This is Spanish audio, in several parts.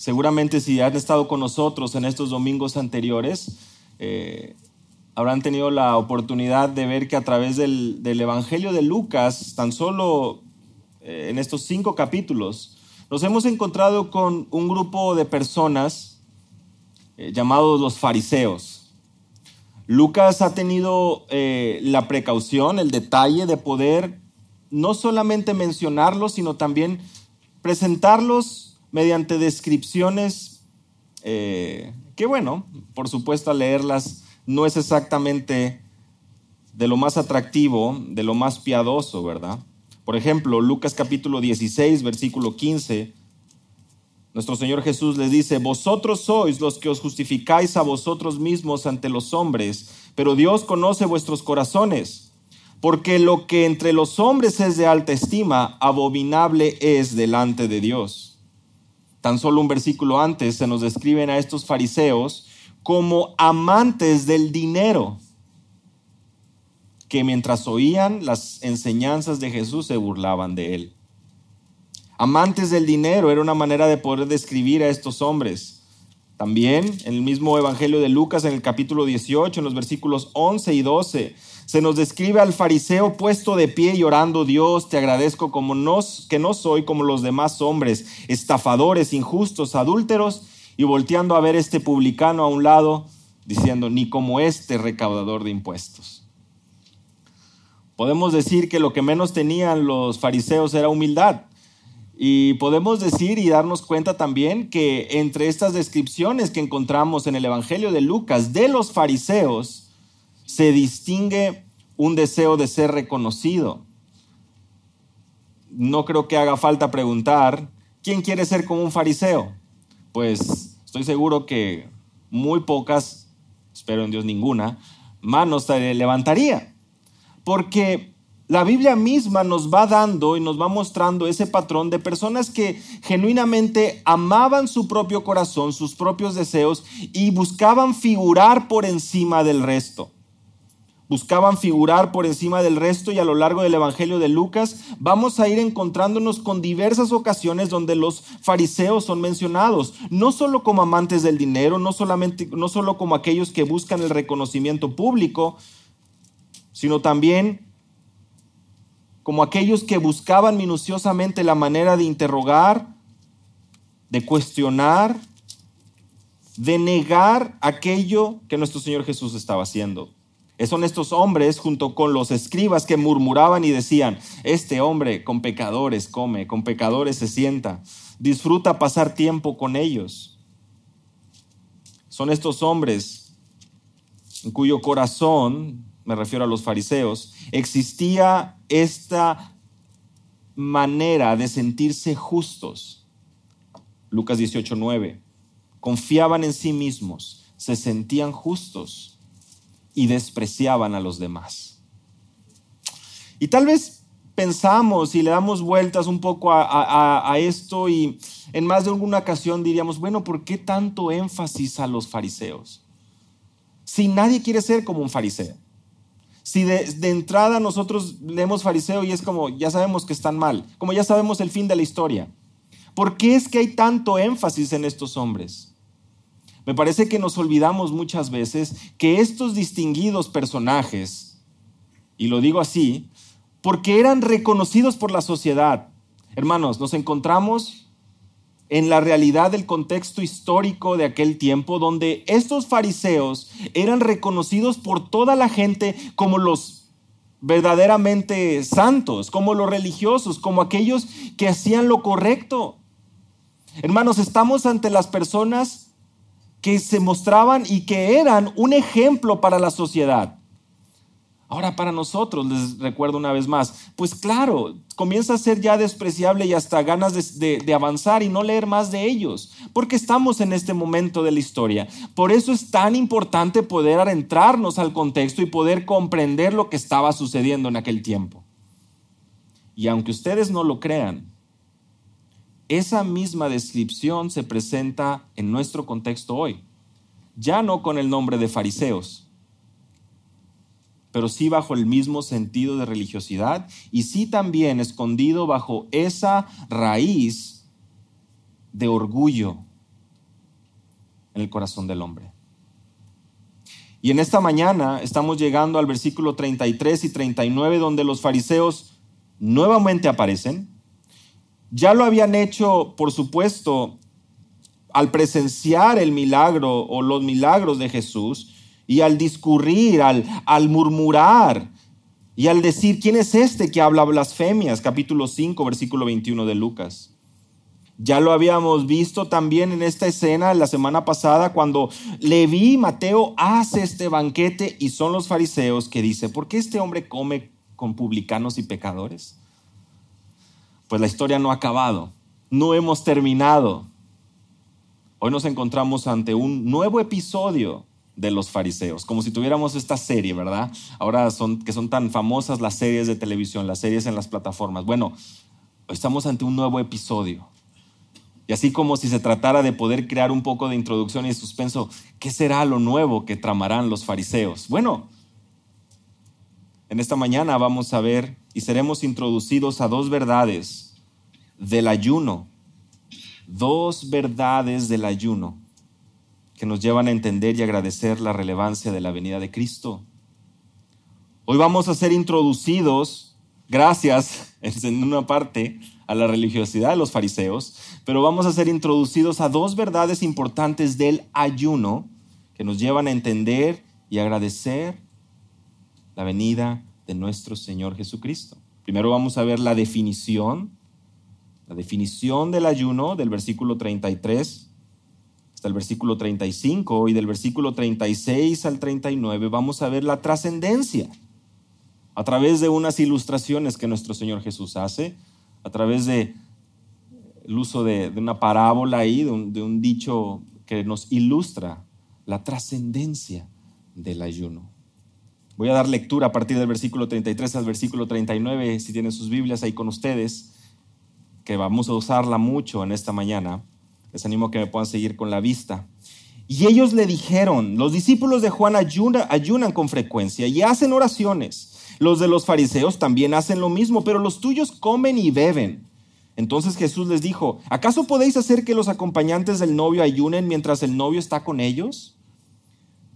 Seguramente si han estado con nosotros en estos domingos anteriores, eh, habrán tenido la oportunidad de ver que a través del, Evangelio de Lucas, tan solo eh, en estos cinco capítulos, nos hemos encontrado con un grupo de personas eh, llamados los fariseos. Lucas ha tenido la precaución, el detalle de poder no solamente mencionarlos, sino también presentarlos mediante descripciones eh, que, bueno, por supuesto, leerlas no es exactamente de lo más atractivo, de lo más piadoso, ¿verdad? Por ejemplo, Lucas capítulo 16, versículo 15, nuestro Señor Jesús les dice, vosotros sois los que os justificáis a vosotros mismos ante los hombres, pero Dios conoce vuestros corazones porque lo que entre los hombres es de alta estima, abominable es delante de Dios. Tan solo un versículo antes se nos describen a estos fariseos como amantes del dinero, que mientras oían las enseñanzas de Jesús se burlaban de él. Amantes del dinero era una manera de poder describir a estos hombres. También en el mismo Evangelio de Lucas, en el capítulo 18, en los versículos 11 y 12, se nos describe al fariseo puesto de pie y orando, Dios, te agradezco como que no soy como los demás hombres, estafadores, injustos, adúlteros, y volteando a ver este publicano a un lado, diciendo, ni como este recaudador de impuestos. Podemos decir que lo que menos tenían los fariseos era humildad. Y podemos decir y darnos cuenta también que entre estas descripciones que encontramos en el Evangelio de Lucas de los fariseos, se distingue un deseo de ser reconocido. No creo que haga falta preguntar, ¿quién quiere ser como un fariseo? Pues estoy seguro que muy pocas, espero en Dios ninguna, manos se levantaría. Porque la Biblia misma nos va dando y nos va mostrando ese patrón de personas que genuinamente amaban su propio corazón, sus propios deseos y buscaban figurar por encima del resto buscaban figurar por encima del resto y a lo largo del Evangelio de Lucas vamos a ir encontrándonos con diversas ocasiones donde los fariseos son mencionados, no solo como amantes del dinero, no, solamente, no solo como aquellos que buscan el reconocimiento público, sino también como aquellos que buscaban minuciosamente la manera de interrogar, de cuestionar, de negar aquello que nuestro Señor Jesús estaba haciendo. Son estos hombres junto con los escribas que murmuraban y decían, este hombre con pecadores come, con pecadores se sienta, disfruta pasar tiempo con ellos. Son estos hombres en cuyo corazón, me refiero a los fariseos, existía esta manera de sentirse justos. Lucas 18:9. Confiaban en sí mismos, se sentían justos y despreciaban a los demás. Y tal vez pensamos y le damos vueltas un poco a, esto y en más de alguna ocasión diríamos, bueno, ¿por qué tanto énfasis a los fariseos? Si nadie quiere ser como un fariseo. Si de, de, entrada nosotros leemos fariseo y es como, ya sabemos que están mal, como ya sabemos el fin de la historia. ¿Por qué es que hay tanto énfasis en estos hombres? Me parece que nos olvidamos muchas veces que estos distinguidos personajes, y lo digo así, porque eran reconocidos por la sociedad. Hermanos, nos encontramos en la realidad del contexto histórico de aquel tiempo, donde estos fariseos eran reconocidos por toda la gente como los verdaderamente santos, como los religiosos, como aquellos que hacían lo correcto. Hermanos, estamos ante las personas que se mostraban y que eran un ejemplo para la sociedad. Ahora para nosotros, les recuerdo una vez más, pues claro, comienza a ser ya despreciable y hasta ganas de, avanzar y no leer más de ellos, porque estamos en este momento de la historia. Por eso es tan importante poder adentrarnos al contexto y poder comprender lo que estaba sucediendo en aquel tiempo. Y aunque ustedes no lo crean, esa misma descripción se presenta en nuestro contexto hoy, ya no con el nombre de fariseos, pero sí bajo el mismo sentido de religiosidad y sí también escondido bajo esa raíz de orgullo en el corazón del hombre. Y en esta mañana estamos llegando al versículo 33 y 39 donde los fariseos nuevamente aparecen. Ya lo habían hecho, por supuesto, al presenciar el milagro o los milagros de Jesús y al discurrir, al, murmurar y al decir, ¿quién es este que habla blasfemias? Capítulo 5, versículo 21 de Lucas. Ya lo habíamos visto también en esta escena la semana pasada cuando Leví Mateo hace este banquete y son los fariseos que dice, ¿por qué este hombre come con publicanos y pecadores? Pues la historia no ha acabado, no hemos terminado. Hoy nos encontramos ante un nuevo episodio de los fariseos, como si tuviéramos esta serie, ¿verdad? Ahora son que son tan famosas las series de televisión, las series en las plataformas. Bueno, estamos ante un nuevo episodio y así como si se tratara de poder crear un poco de introducción y suspenso, ¿qué será lo nuevo que tramarán los fariseos? Bueno, en esta mañana vamos a ver y seremos introducidos a dos verdades del ayuno, dos verdades del ayuno que nos llevan a entender y agradecer la relevancia de la venida de Cristo. Hoy vamos a ser introducidos, gracias en una parte, a la religiosidad de los fariseos, pero vamos a ser introducidos a dos verdades importantes del ayuno que nos llevan a entender y agradecer la venida nuestro Señor Jesucristo. Primero vamos a ver la definición, la definición del ayuno del versículo 33 hasta el versículo 35 y del versículo 36 al 39 vamos a ver la trascendencia a través de unas ilustraciones que nuestro Señor Jesús hace a través de el uso de, una parábola ahí, de un, de un dicho que nos ilustra la trascendencia del ayuno. Voy a dar lectura a partir del versículo 33 al versículo 39, si tienen sus Biblias ahí con ustedes, que vamos a usarla mucho en esta mañana. Les animo que me puedan seguir con la vista. Y ellos le dijeron, los discípulos de Juan ayunan con frecuencia y hacen oraciones. Los de los fariseos también hacen lo mismo, pero los tuyos comen y beben. Entonces Jesús les dijo, ¿acaso podéis hacer que los acompañantes del novio ayunen mientras el novio está con ellos?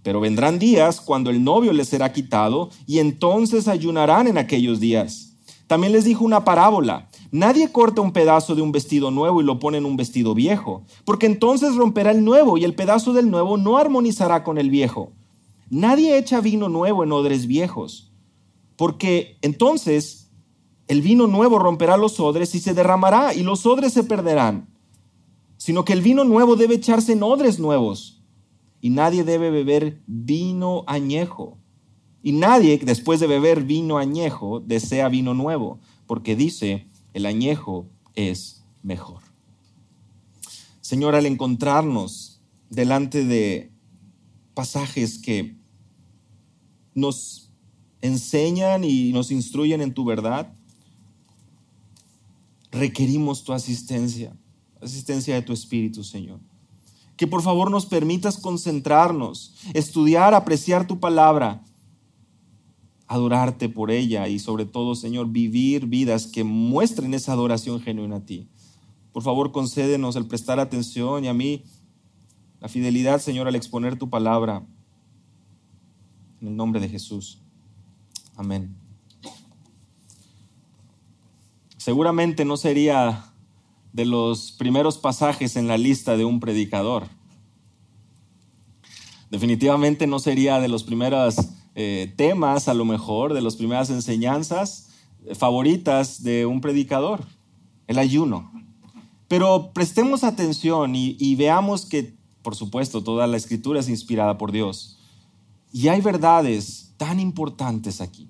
Pero vendrán días cuando el novio les será quitado y entonces ayunarán en aquellos días. También les dijo una parábola. Nadie corta un pedazo de un vestido nuevo y lo pone en un vestido viejo, porque entonces romperá el nuevo y el pedazo del nuevo no armonizará con el viejo. Nadie echa vino nuevo en odres viejos porque entonces el vino nuevo romperá los odres y se derramará y los odres se perderán, sino que el vino nuevo debe echarse en odres nuevos y nadie debe beber vino añejo. Y nadie después de beber vino añejo desea vino nuevo, porque dice, el añejo es mejor. Señor, al encontrarnos delante de pasajes que nos enseñan y nos instruyen en tu verdad, requerimos tu asistencia, asistencia de tu Espíritu, Señor. Que por favor nos permitas concentrarnos, estudiar, apreciar tu palabra, adorarte por ella y sobre todo, Señor, vivir vidas que muestren esa adoración genuina a ti. Por favor, concédenos el prestar atención y a mí la fidelidad, Señor, al exponer tu palabra. En el nombre de Jesús. Amén. Seguramente no sería de los primeros pasajes en la lista de un predicador. Definitivamente no sería de los primeros eh, temas, a lo mejor, de las primeras enseñanzas favoritas de un predicador, el ayuno. Pero prestemos atención y veamos que, por supuesto, toda la escritura es inspirada por Dios. Y hay verdades tan importantes aquí.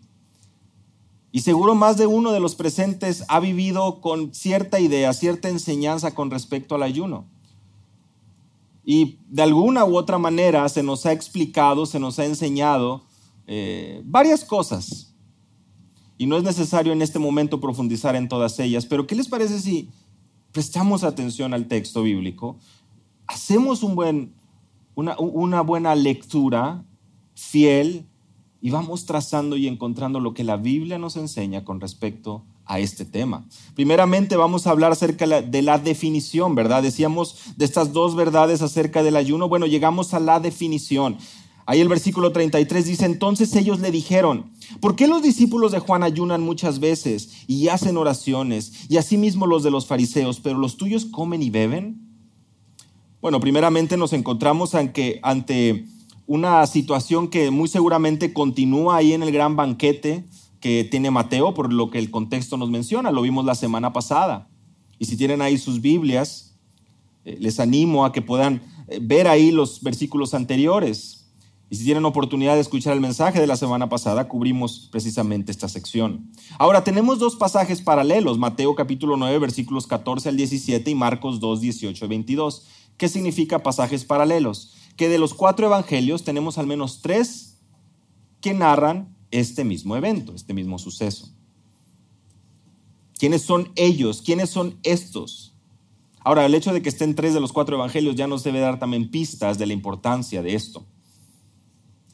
Y seguro más de uno de los presentes ha vivido con cierta idea, cierta enseñanza con respecto al ayuno. Y de alguna u otra manera se nos ha explicado, se nos ha enseñado eh, varias cosas. Y no es necesario en este momento profundizar en todas ellas, pero ¿qué les parece si prestamos atención al texto bíblico? Hacemos una buena lectura fiel y vamos trazando y encontrando lo que la Biblia nos enseña con respecto a este tema. Primeramente vamos a hablar acerca de la definición, ¿verdad? Decíamos de estas dos verdades acerca del ayuno. Bueno, llegamos a la definición. Ahí el versículo 33 dice, entonces ellos le dijeron, ¿por qué los discípulos de Juan ayunan muchas veces y hacen oraciones, y asimismo los de los fariseos, pero los tuyos comen y beben? Bueno, primeramente nos encontramos ante, ante una situación que muy seguramente continúa ahí en el gran banquete que tiene Mateo, por lo que el contexto nos menciona, lo vimos la semana pasada. Y si tienen ahí sus Biblias, eh, les animo a que puedan eh, ver ahí los versículos anteriores. Y si tienen oportunidad de escuchar el mensaje de la semana pasada, cubrimos precisamente esta sección. Ahora, tenemos dos pasajes paralelos, Mateo capítulo 9, versículos 14 al 17 y Marcos 2, 18 22. ¿Qué significa pasajes paralelos? Que de los cuatro evangelios tenemos al menos tres que narran este mismo evento, este mismo suceso. ¿Quiénes son ellos? ¿Quiénes son estos? Ahora, el hecho de que estén tres de los cuatro evangelios ya nos debe dar también pistas de la importancia de esto.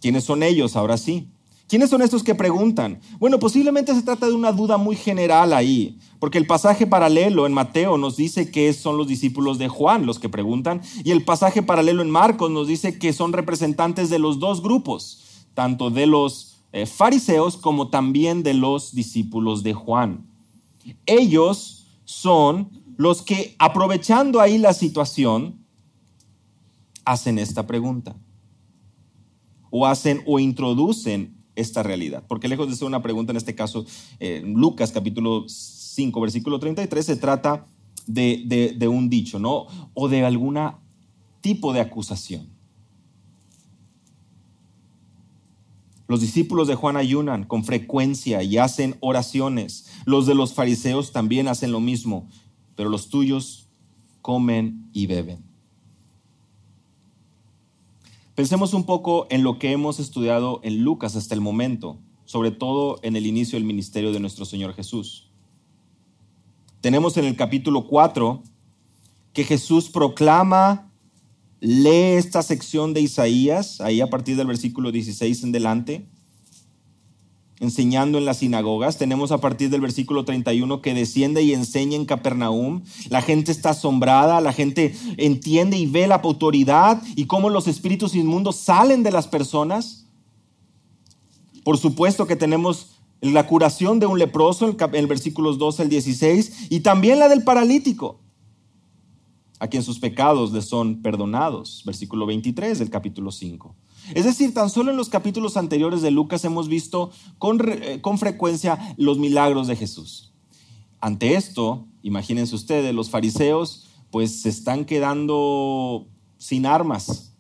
¿Quiénes son ellos? Ahora sí. ¿Quiénes son estos que preguntan? Bueno, posiblemente se trata de una duda muy general ahí, porque el pasaje paralelo en Mateo nos dice que son los discípulos de Juan los que preguntan, y el pasaje paralelo en Marcos nos dice que son representantes de los dos grupos, tanto de los eh, fariseos como también de los discípulos de Juan. Ellos son los que, aprovechando ahí la situación, hacen esta pregunta o hacen o introducen esta realidad. Porque lejos de ser una pregunta, en este caso, en Lucas capítulo 5, versículo 33, se trata de, de un dicho, ¿no? O de algún tipo de acusación. Los discípulos de Juan ayunan con frecuencia y hacen oraciones. Los de los fariseos también hacen lo mismo, pero los tuyos comen y beben. Pensemos un poco en lo que hemos estudiado en Lucas hasta el momento, sobre todo en el inicio del ministerio de nuestro Señor Jesús. Tenemos en el capítulo 4 que Jesús proclama, lee esta sección de Isaías, ahí a partir del versículo 16 en delante, enseñando en las sinagogas. Tenemos a partir del versículo 31 que desciende y enseña en Capernaum. La gente está asombrada, la gente entiende y ve la autoridad y cómo los espíritus inmundos salen de las personas. Por supuesto que tenemos la curación de un leproso en el versículos 12 al 16 y también la del paralítico, a quien sus pecados le son perdonados. Versículo 23 del capítulo 5. Es decir, tan solo en los capítulos anteriores de Lucas hemos visto con, eh, con frecuencia los milagros de Jesús. Ante esto, imagínense ustedes, los fariseos pues se están quedando sin armas,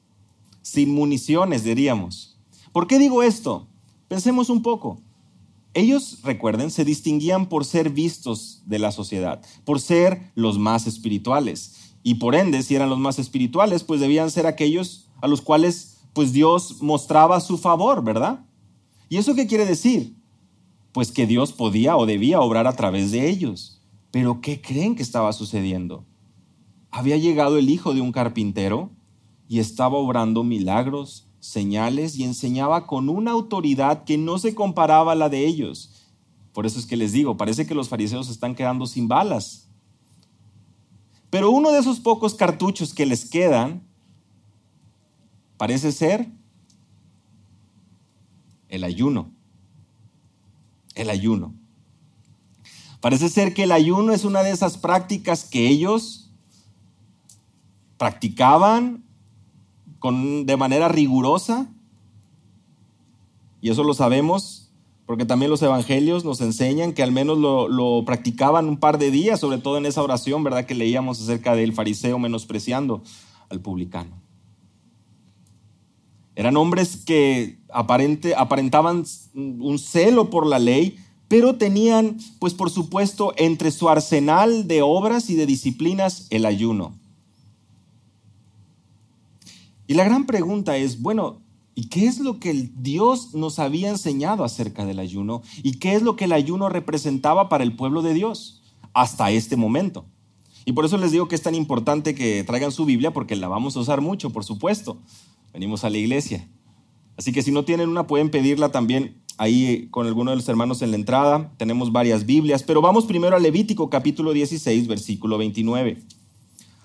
sin municiones, diríamos. ¿Por qué digo esto? Pensemos un poco. Ellos, recuerden, se distinguían por ser vistos de la sociedad, por ser los más espirituales. Y por ende, si eran los más espirituales, pues debían ser aquellos a los cuales pues Dios mostraba su favor, ¿verdad? ¿Y eso qué quiere decir? Pues que Dios podía o debía obrar a través de ellos. Pero ¿qué creen que estaba sucediendo? Había llegado el hijo de un carpintero y estaba obrando milagros, señales y enseñaba con una autoridad que no se comparaba a la de ellos. Por eso es que les digo, parece que los fariseos están quedando sin balas. Pero uno de esos pocos cartuchos que les quedan parece ser el ayuno. El ayuno. Parece ser que el ayuno es una de esas prácticas que ellos practicaban con, de manera rigurosa. Y eso lo sabemos porque también los evangelios nos enseñan que al menos lo, lo, practicaban un par de días, sobre todo en esa oración, ¿verdad? Que leíamos acerca del fariseo menospreciando al publicano. Eran hombres que aparentaban un celo por la ley, pero tenían, pues por supuesto, entre su arsenal de obras y de disciplinas el ayuno. Y la gran pregunta es, bueno, ¿y qué es lo que Dios nos había enseñado acerca del ayuno? ¿Y qué es lo que el ayuno representaba para el pueblo de Dios hasta este momento? Y por eso les digo que es tan importante que traigan su Biblia, porque la vamos a usar mucho, por supuesto venimos a la iglesia. Así que si no tienen una, pueden pedirla también ahí con alguno de los hermanos en la entrada. Tenemos varias Biblias, pero vamos primero a Levítico capítulo 16, versículo 29.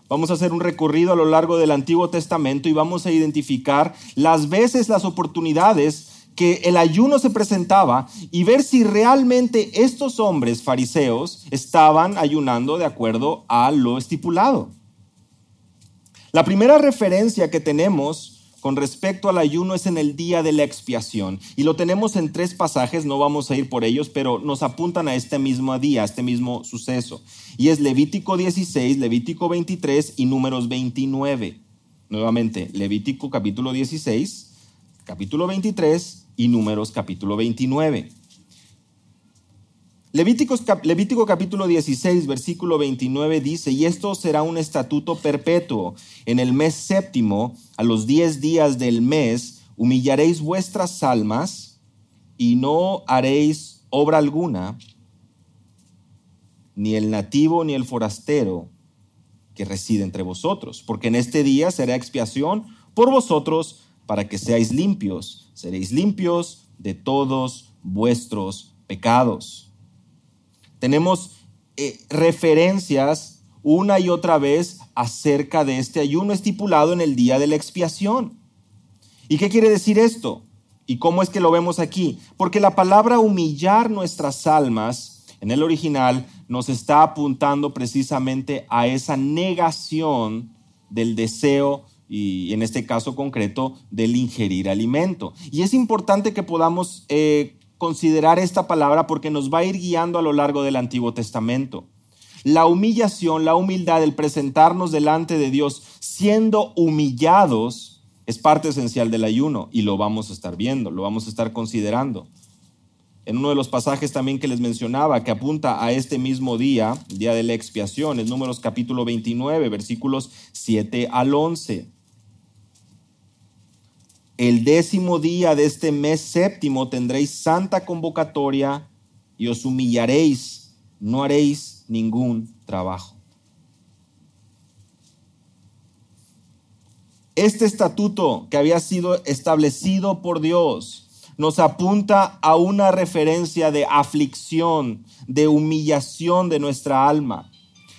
Vamos a hacer un recorrido a lo largo del Antiguo Testamento y vamos a identificar las veces, las oportunidades que el ayuno se presentaba y ver si realmente estos hombres fariseos estaban ayunando de acuerdo a lo estipulado. La primera referencia que tenemos con respecto al ayuno es en el día de la expiación. Y lo tenemos en tres pasajes, no vamos a ir por ellos, pero nos apuntan a este mismo día, a este mismo suceso. Y es Levítico 16, Levítico 23 y números 29. Nuevamente, Levítico capítulo 16, capítulo 23 y números capítulo 29. Levítico, capítulo 16, versículo 29 dice, y esto será un estatuto perpetuo. En el mes séptimo, a los diez días del mes, humillaréis vuestras almas y no haréis obra alguna, ni el nativo ni el forastero que reside entre vosotros, porque en este día será expiación por vosotros para que seáis limpios. Seréis limpios de todos vuestros pecados tenemos eh, referencias una y otra vez acerca de este ayuno estipulado en el día de la expiación. ¿Y qué quiere decir esto? ¿Y cómo es que lo vemos aquí? Porque la palabra humillar nuestras almas en el original nos está apuntando precisamente a esa negación del deseo y en este caso concreto del ingerir alimento. Y es importante que podamos eh, considerar esta palabra porque nos va a ir guiando a lo largo del Antiguo Testamento. La humillación, la humildad, el presentarnos delante de Dios siendo humillados es parte esencial del ayuno y lo vamos a estar viendo, lo vamos a estar considerando. En uno de los pasajes también que les mencionaba, que apunta a este mismo día, día de la expiación, es Números capítulo 29, versículos 7 al 11 el décimo día de este mes séptimo tendréis santa convocatoria y os humillaréis, no haréis ningún trabajo. Este estatuto que había sido establecido por Dios nos apunta a una referencia de aflicción, de humillación de nuestra alma,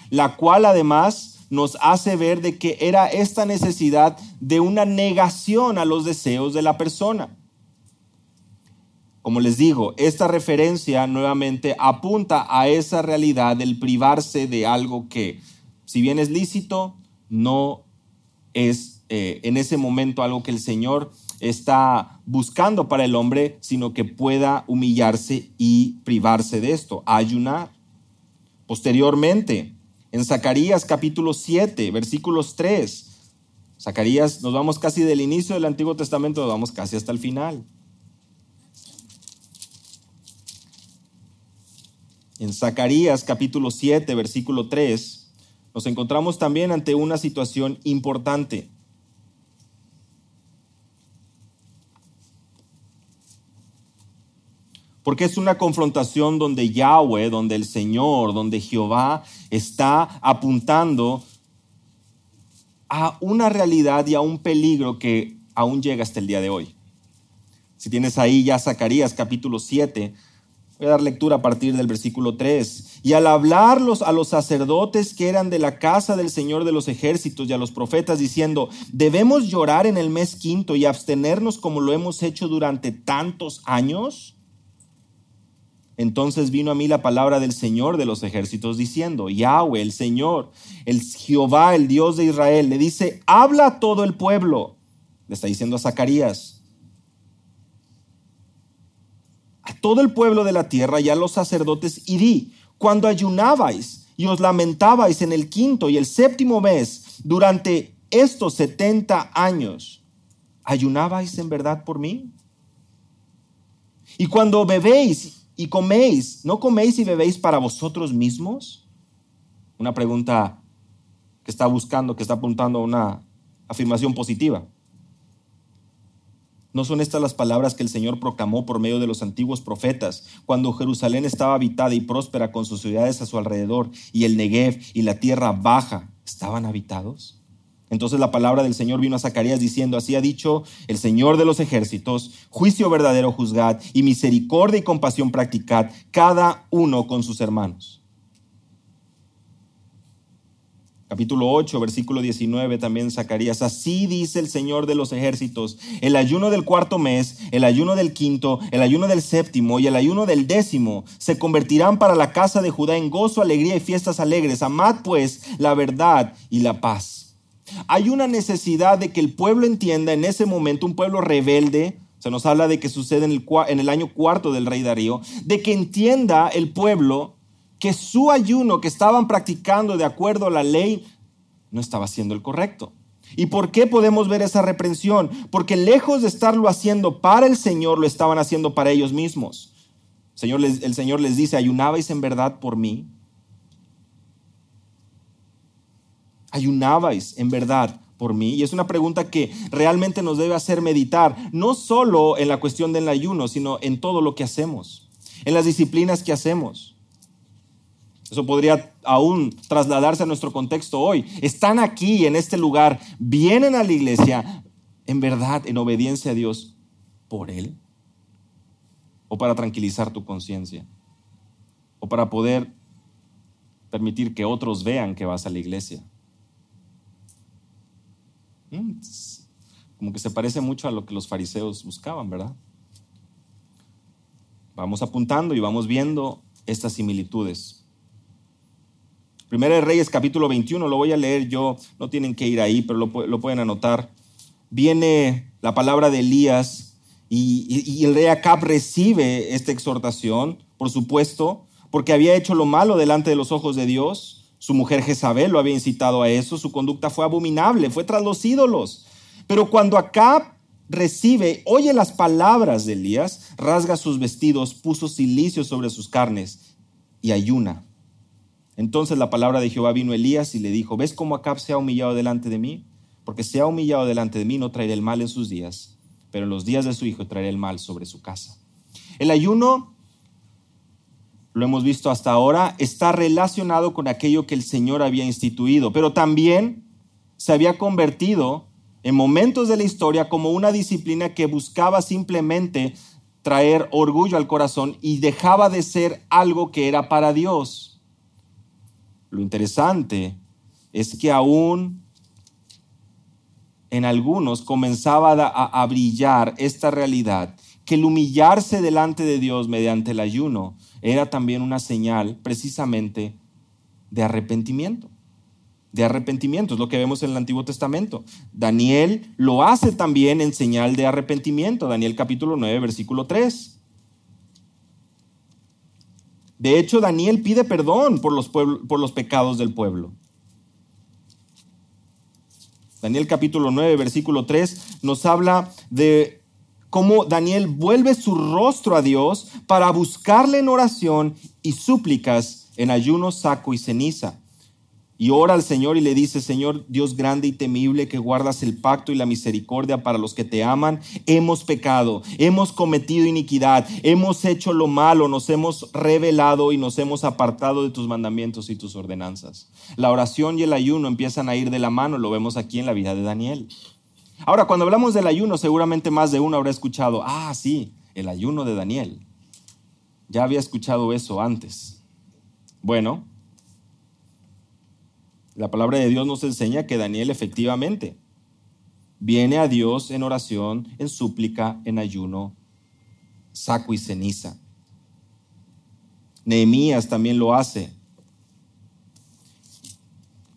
la cual además nos hace ver de que era esta necesidad de una negación a los deseos de la persona. Como les digo, esta referencia nuevamente apunta a esa realidad del privarse de algo que, si bien es lícito, no es eh, en ese momento algo que el Señor está buscando para el hombre, sino que pueda humillarse y privarse de esto, ayunar. Posteriormente, en Zacarías capítulo 7, versículos 3. Zacarías, nos vamos casi del inicio del Antiguo Testamento, nos vamos casi hasta el final. En Zacarías capítulo 7, versículo 3, nos encontramos también ante una situación importante. Porque es una confrontación donde Yahweh, donde el Señor, donde Jehová está apuntando a una realidad y a un peligro que aún llega hasta el día de hoy. Si tienes ahí ya Zacarías capítulo 7, voy a dar lectura a partir del versículo 3. Y al hablarlos a los sacerdotes que eran de la casa del Señor de los ejércitos y a los profetas diciendo, debemos llorar en el mes quinto y abstenernos como lo hemos hecho durante tantos años. Entonces vino a mí la palabra del Señor de los ejércitos diciendo, Yahweh, el Señor, el Jehová, el Dios de Israel, le dice, habla a todo el pueblo. Le está diciendo a Zacarías, a todo el pueblo de la tierra y a los sacerdotes, y di, cuando ayunabais y os lamentabais en el quinto y el séptimo mes, durante estos setenta años, ¿ayunabais en verdad por mí? Y cuando bebéis y coméis, ¿no coméis y bebéis para vosotros mismos? Una pregunta que está buscando, que está apuntando a una afirmación positiva. ¿No son estas las palabras que el Señor proclamó por medio de los antiguos profetas cuando Jerusalén estaba habitada y próspera con sus ciudades a su alrededor y el Negev y la tierra baja estaban habitados? Entonces la palabra del Señor vino a Zacarías diciendo, así ha dicho el Señor de los ejércitos, juicio verdadero juzgad y misericordia y compasión practicad, cada uno con sus hermanos. Capítulo 8, versículo 19 también Zacarías. Así dice el Señor de los ejércitos, el ayuno del cuarto mes, el ayuno del quinto, el ayuno del séptimo y el ayuno del décimo se convertirán para la casa de Judá en gozo, alegría y fiestas alegres. Amad pues la verdad y la paz. Hay una necesidad de que el pueblo entienda en ese momento, un pueblo rebelde, se nos habla de que sucede en el, año cuarto del rey Darío, de que entienda el pueblo que su ayuno que estaban practicando de acuerdo a la ley no estaba siendo el correcto. ¿Y por qué podemos ver esa reprensión? Porque lejos de estarlo haciendo para el Señor, lo estaban haciendo para ellos mismos. El Señor les dice, ¿ayunabais en verdad por mí? ¿Ayunabais en verdad por mí? Y es una pregunta que realmente nos debe hacer meditar, no solo en la cuestión del ayuno, sino en todo lo que hacemos, en las disciplinas que hacemos. Eso podría aún trasladarse a nuestro contexto hoy. Están aquí en este lugar, vienen a la iglesia en verdad, en obediencia a Dios, por Él. O para tranquilizar tu conciencia. O para poder permitir que otros vean que vas a la iglesia. Como que se parece mucho a lo que los fariseos buscaban, ¿verdad? Vamos apuntando y vamos viendo estas similitudes. Primera de Reyes capítulo 21, lo voy a leer yo, no tienen que ir ahí, pero lo, pueden anotar. Viene la palabra de Elías y, y el rey Acab recibe esta exhortación, por supuesto, porque había hecho lo malo delante de los ojos de Dios. Su mujer Jezabel lo había incitado a eso, su conducta fue abominable, fue tras los ídolos. Pero cuando Acab recibe, oye las palabras de Elías, rasga sus vestidos, puso silicio sobre sus carnes y ayuna. Entonces la palabra de Jehová vino a Elías y le dijo, ¿ves cómo Acab se ha humillado delante de mí? Porque se ha humillado delante de mí, no traeré el mal en sus días, pero en los días de su hijo traeré el mal sobre su casa. El ayuno, lo hemos visto hasta ahora, está relacionado con aquello que el Señor había instituido, pero también se había convertido en momentos de la historia como una disciplina que buscaba simplemente traer orgullo al corazón y dejaba de ser algo que era para Dios. Lo interesante es que aún en algunos comenzaba a, a, brillar esta realidad, que el humillarse delante de Dios mediante el ayuno era también una señal precisamente de arrepentimiento. De arrepentimiento, es lo que vemos en el Antiguo Testamento. Daniel lo hace también en señal de arrepentimiento, Daniel capítulo 9, versículo 3. De hecho, Daniel pide perdón por los, por los pecados del pueblo. Daniel capítulo 9, versículo 3 nos habla de cómo Daniel vuelve su rostro a Dios para buscarle en oración y súplicas en ayuno, saco y ceniza. Y ora al Señor y le dice, Señor Dios grande y temible, que guardas el pacto y la misericordia para los que te aman, hemos pecado, hemos cometido iniquidad, hemos hecho lo malo, nos hemos revelado y nos hemos apartado de tus mandamientos y tus ordenanzas. La oración y el ayuno empiezan a ir de la mano, lo vemos aquí en la vida de Daniel. Ahora, cuando hablamos del ayuno, seguramente más de uno habrá escuchado, ah, sí, el ayuno de Daniel. Ya había escuchado eso antes. Bueno, la palabra de Dios nos enseña que Daniel efectivamente viene a Dios en oración, en súplica, en ayuno, saco y ceniza. Nehemías también lo hace.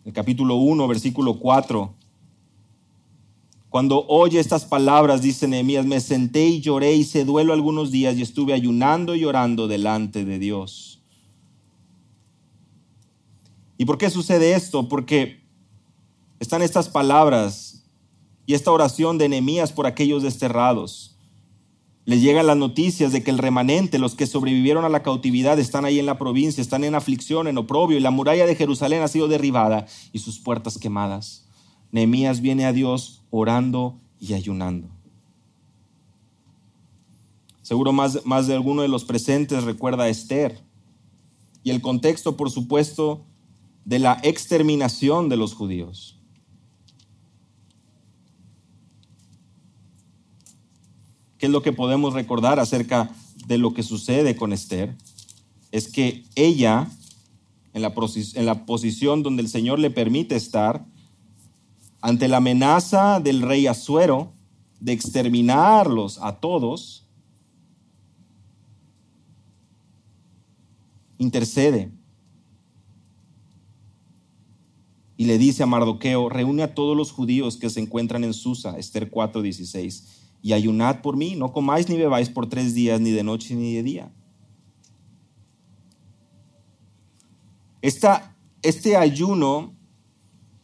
El capítulo 1, versículo 4. Cuando oye estas palabras, dice Nehemías, me senté y lloré, y se duelo algunos días y estuve ayunando y llorando delante de Dios. ¿Y por qué sucede esto? Porque están estas palabras y esta oración de Nehemías por aquellos desterrados. Les llegan las noticias de que el remanente, los que sobrevivieron a la cautividad, están ahí en la provincia, están en aflicción, en oprobio, y la muralla de Jerusalén ha sido derribada y sus puertas quemadas. Nehemías viene a Dios orando y ayunando. Seguro más, más de alguno de los presentes recuerda a Esther y el contexto, por supuesto, de la exterminación de los judíos. ¿Qué es lo que podemos recordar acerca de lo que sucede con Esther? Es que ella, en la, en la posición donde el Señor le permite estar, ante la amenaza del rey Asuero de exterminarlos a todos, intercede y le dice a Mardoqueo, reúne a todos los judíos que se encuentran en Susa, Esther 4:16, y ayunad por mí, no comáis ni bebáis por tres días, ni de noche ni de día. este ayuno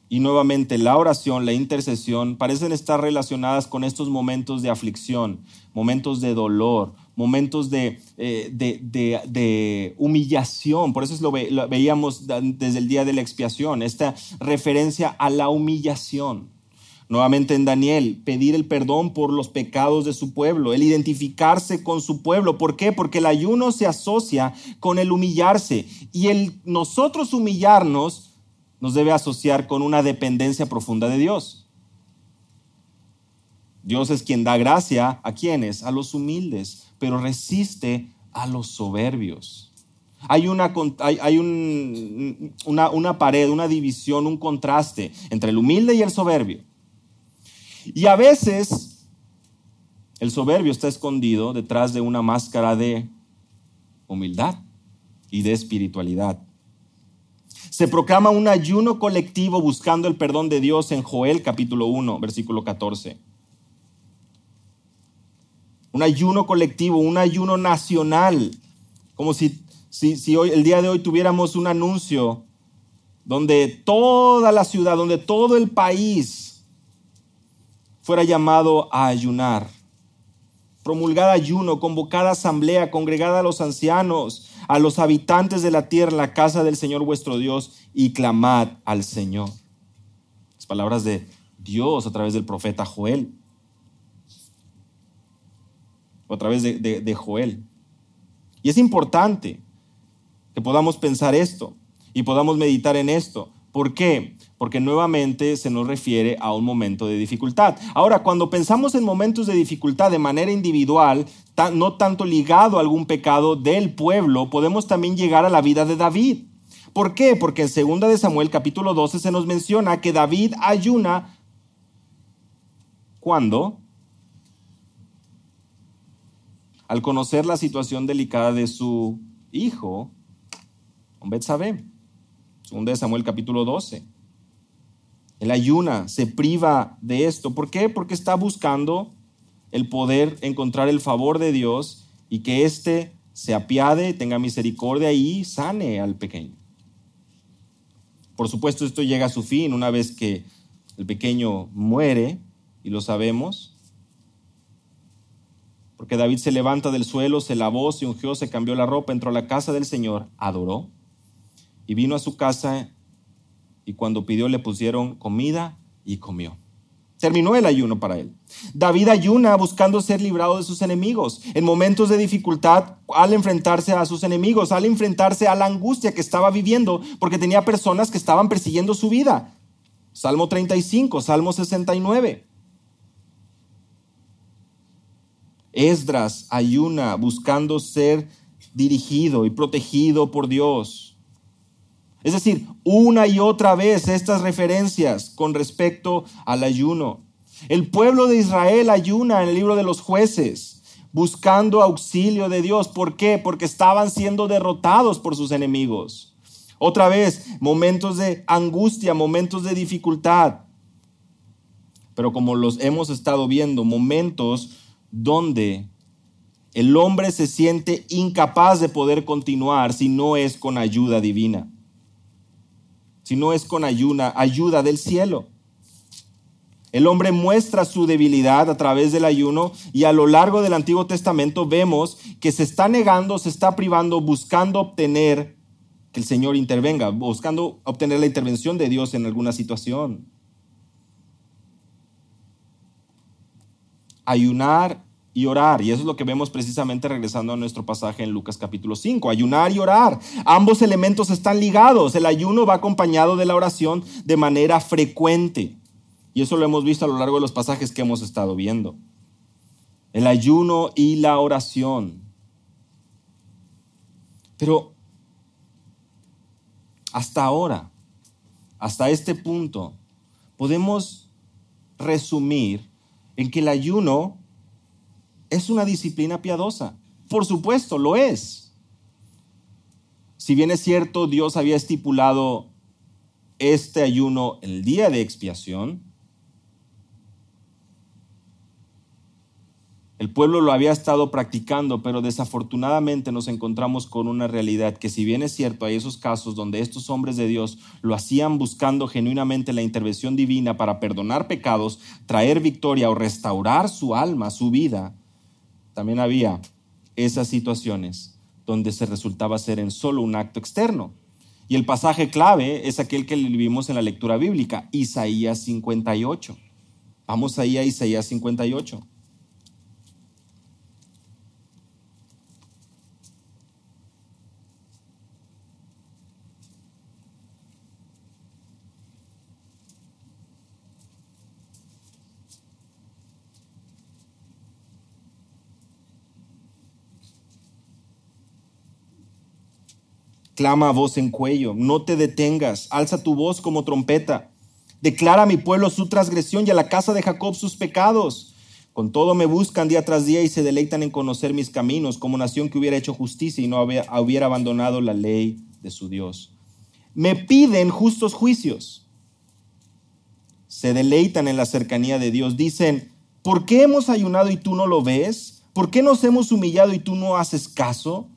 y nuevamente la oración, la intercesión, parecen estar relacionadas con estos momentos de aflicción, momentos de dolor, momentos de, eh, de, humillación. Por eso lo, lo veíamos desde el día de la expiación, esta referencia a la humillación. Nuevamente en Daniel, pedir el perdón por los pecados de su pueblo, el identificarse con su pueblo. ¿Por qué? Porque el ayuno se asocia con el humillarse y el nosotros humillarnos nos debe asociar con una dependencia profunda de Dios. Dios es quien da gracia a quienes, a los humildes, pero resiste a los soberbios. Hay, una, hay, una, pared, una división, un contraste entre el humilde y el soberbio. Y a veces el soberbio está escondido detrás de una máscara de humildad y de espiritualidad. Se proclama un ayuno colectivo buscando el perdón de Dios en Joel capítulo 1, versículo 14. Un ayuno colectivo, un ayuno nacional, como si, si, hoy, el día de hoy tuviéramos un anuncio donde toda la ciudad, donde todo el país fuera llamado a ayunar. Promulgada ayuno, convocada asamblea, congregada a los ancianos, a los habitantes de la tierra, la casa del Señor vuestro Dios, y clamad al Señor. Las palabras de Dios a través del profeta Joel. O a través de, de Joel. Y es importante que podamos pensar esto y podamos meditar en esto. ¿Por qué? Porque nuevamente se nos refiere a un momento de dificultad. Ahora, cuando pensamos en momentos de dificultad de manera individual, no tanto ligado a algún pecado del pueblo, podemos también llegar a la vida de David. ¿Por qué? Porque en 2 de Samuel capítulo 12 se nos menciona que David ayuna cuando al conocer la situación delicada de su hijo, Betsabé. 2 de Samuel capítulo 12. Él ayuna, se priva de esto. ¿Por qué? Porque está buscando el poder encontrar el favor de Dios y que éste se apiade, tenga misericordia y sane al pequeño. Por supuesto, esto llega a su fin una vez que el pequeño muere, y lo sabemos, porque David se levanta del suelo, se lavó, se ungió, se cambió la ropa, entró a la casa del Señor, adoró, y vino a su casa, y cuando pidió le pusieron comida y comió. Terminó el ayuno para él. David ayuna buscando ser librado de sus enemigos. En momentos de dificultad, al enfrentarse a sus enemigos, al enfrentarse a la angustia que estaba viviendo, porque tenía personas que estaban persiguiendo su vida. Salmo 35, Salmo 69. Esdras ayuna buscando ser dirigido y protegido por Dios. Es decir, una y otra vez estas referencias con respecto al ayuno. El pueblo de Israel ayuna en el libro de los jueces, buscando auxilio de Dios. ¿Por qué? Porque estaban siendo derrotados por sus enemigos. Otra vez, momentos de angustia, momentos de dificultad. Pero como los hemos estado viendo, momentos donde el hombre se siente incapaz de poder continuar si no es con ayuda divina si no es con ayuna, ayuda del cielo. El hombre muestra su debilidad a través del ayuno y a lo largo del Antiguo Testamento vemos que se está negando, se está privando, buscando obtener que el Señor intervenga, buscando obtener la intervención de Dios en alguna situación. Ayunar y orar. Y eso es lo que vemos precisamente regresando a nuestro pasaje en Lucas capítulo 5. Ayunar y orar. Ambos elementos están ligados. El ayuno va acompañado de la oración de manera frecuente. Y eso lo hemos visto a lo largo de los pasajes que hemos estado viendo. el ayuno y la oración. Pero hasta ahora, hasta este punto, podemos resumir en que el ayuno es una disciplina piadosa. Por supuesto, lo es. Si bien es cierto, Dios había estipulado este ayuno el día de expiación, El pueblo lo había estado practicando, pero desafortunadamente nos encontramos con una realidad que si bien es cierto, hay esos casos donde estos hombres de Dios lo hacían buscando genuinamente la intervención divina para perdonar pecados, traer victoria o restaurar su alma, su vida, también había esas situaciones donde se resultaba ser en solo un acto externo. Y el pasaje clave es aquel que vimos en la lectura bíblica, Isaías 58. Vamos ahí a Isaías 58. Clama a voz en cuello, no te detengas, alza tu voz como trompeta. Declara a mi pueblo su transgresión y a la casa de Jacob sus pecados. Con todo me buscan día tras día y se deleitan en conocer mis caminos, como nación que hubiera hecho justicia y no hubiera abandonado la ley de su Dios. Me piden justos juicios. Se deleitan en la cercanía de Dios. Dicen, ¿por qué hemos ayunado y tú no lo ves? ¿Por qué nos hemos humillado y tú no haces caso?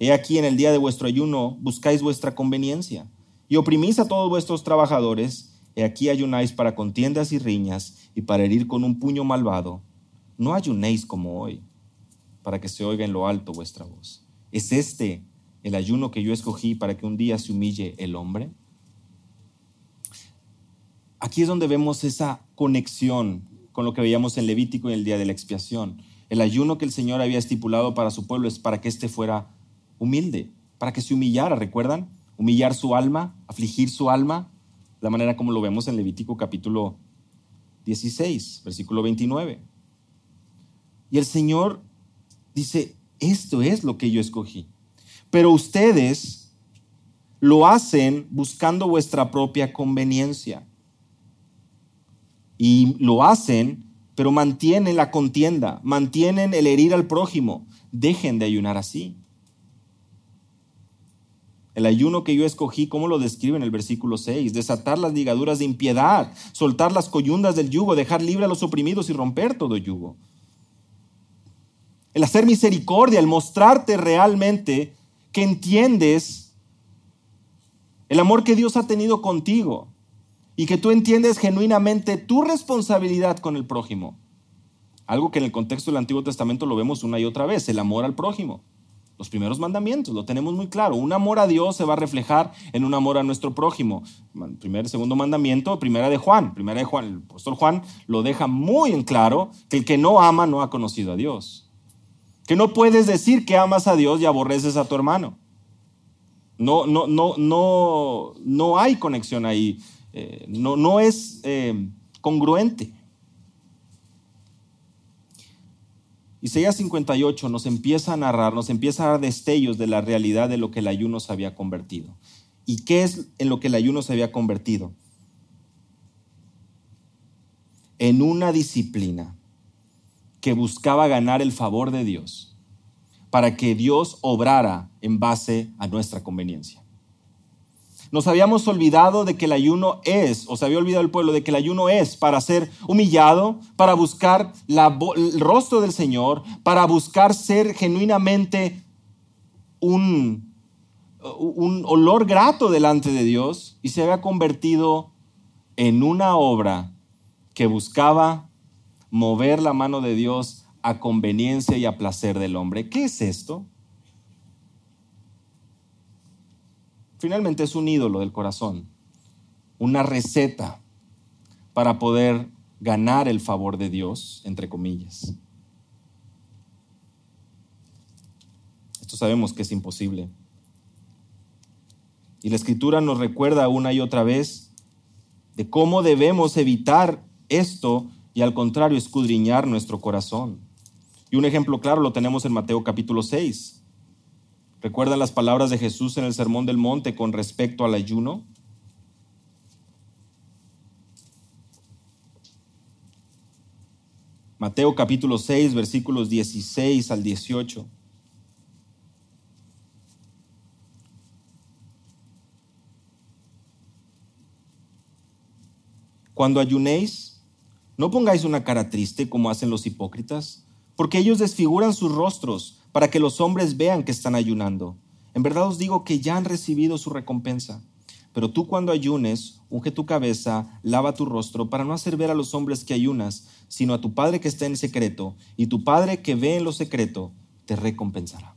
He aquí en el día de vuestro ayuno buscáis vuestra conveniencia y oprimís a todos vuestros trabajadores. He aquí ayunáis para contiendas y riñas y para herir con un puño malvado. No ayunéis como hoy, para que se oiga en lo alto vuestra voz. ¿Es este el ayuno que yo escogí para que un día se humille el hombre? Aquí es donde vemos esa conexión con lo que veíamos en Levítico en el día de la expiación. El ayuno que el Señor había estipulado para su pueblo es para que éste fuera humilde, para que se humillara, ¿recuerdan? Humillar su alma, afligir su alma, la manera como lo vemos en Levítico capítulo 16, versículo 29. Y el Señor dice, esto es lo que yo escogí. Pero ustedes lo hacen buscando vuestra propia conveniencia. Y lo hacen, pero mantienen la contienda, mantienen el herir al prójimo. Dejen de ayunar así. El ayuno que yo escogí, ¿cómo lo describe en el versículo 6? Desatar las ligaduras de impiedad, soltar las coyundas del yugo, dejar libre a los oprimidos y romper todo yugo. El hacer misericordia, el mostrarte realmente que entiendes el amor que Dios ha tenido contigo y que tú entiendes genuinamente tu responsabilidad con el prójimo. Algo que en el contexto del Antiguo Testamento lo vemos una y otra vez, el amor al prójimo los primeros mandamientos, lo tenemos muy claro. Un amor a Dios se va a reflejar en un amor a nuestro prójimo. Primer, segundo mandamiento, primera de Juan. Primera de Juan, el apóstol Juan lo deja muy en claro que el que no ama no ha conocido a Dios. Que no puedes decir que amas a Dios y aborreces a tu hermano. No, no, no, no, no hay conexión ahí. Eh, no, no es eh, congruente. Isaías 58 nos empieza a narrar, nos empieza a dar destellos de la realidad de lo que el ayuno se había convertido. ¿Y qué es en lo que el ayuno se había convertido? En una disciplina que buscaba ganar el favor de Dios para que Dios obrara en base a nuestra conveniencia. Nos habíamos olvidado de que el ayuno es, o se había olvidado el pueblo de que el ayuno es para ser humillado, para buscar el rostro del Señor, para buscar ser genuinamente un, un olor grato delante de Dios y se había convertido en una obra que buscaba mover la mano de Dios a conveniencia y a placer del hombre. ¿Qué es esto? Finalmente es un ídolo del corazón, una receta para poder ganar el favor de Dios, entre comillas. Esto sabemos que es imposible. Y la escritura nos recuerda una y otra vez de cómo debemos evitar esto y al contrario escudriñar nuestro corazón. Y un ejemplo claro lo tenemos en Mateo capítulo 6. ¿Recuerdan las palabras de Jesús en el Sermón del Monte con respecto al ayuno? Mateo capítulo 6, versículos 16 al 18. Cuando ayunéis, no pongáis una cara triste como hacen los hipócritas, porque ellos desfiguran sus rostros para que los hombres vean que están ayunando. En verdad os digo que ya han recibido su recompensa. Pero tú cuando ayunes, unge tu cabeza, lava tu rostro, para no hacer ver a los hombres que ayunas, sino a tu Padre que está en secreto, y tu Padre que ve en lo secreto, te recompensará.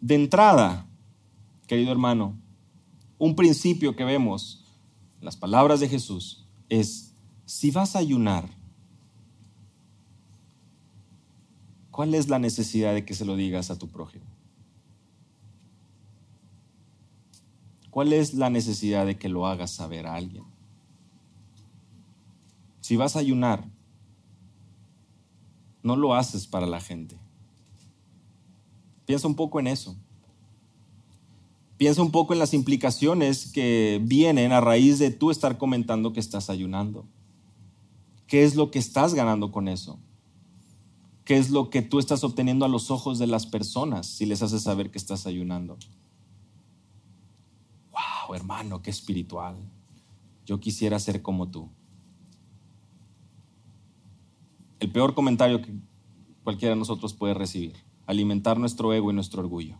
De entrada, querido hermano, un principio que vemos en las palabras de Jesús es, si vas a ayunar, ¿cuál es la necesidad de que se lo digas a tu prójimo? ¿Cuál es la necesidad de que lo hagas saber a alguien? Si vas a ayunar, no lo haces para la gente. Piensa un poco en eso. Piensa un poco en las implicaciones que vienen a raíz de tú estar comentando que estás ayunando. ¿Qué es lo que estás ganando con eso? ¿Qué es lo que tú estás obteniendo a los ojos de las personas si les haces saber que estás ayunando? ¡Wow, hermano, qué espiritual! Yo quisiera ser como tú. El peor comentario que cualquiera de nosotros puede recibir, alimentar nuestro ego y nuestro orgullo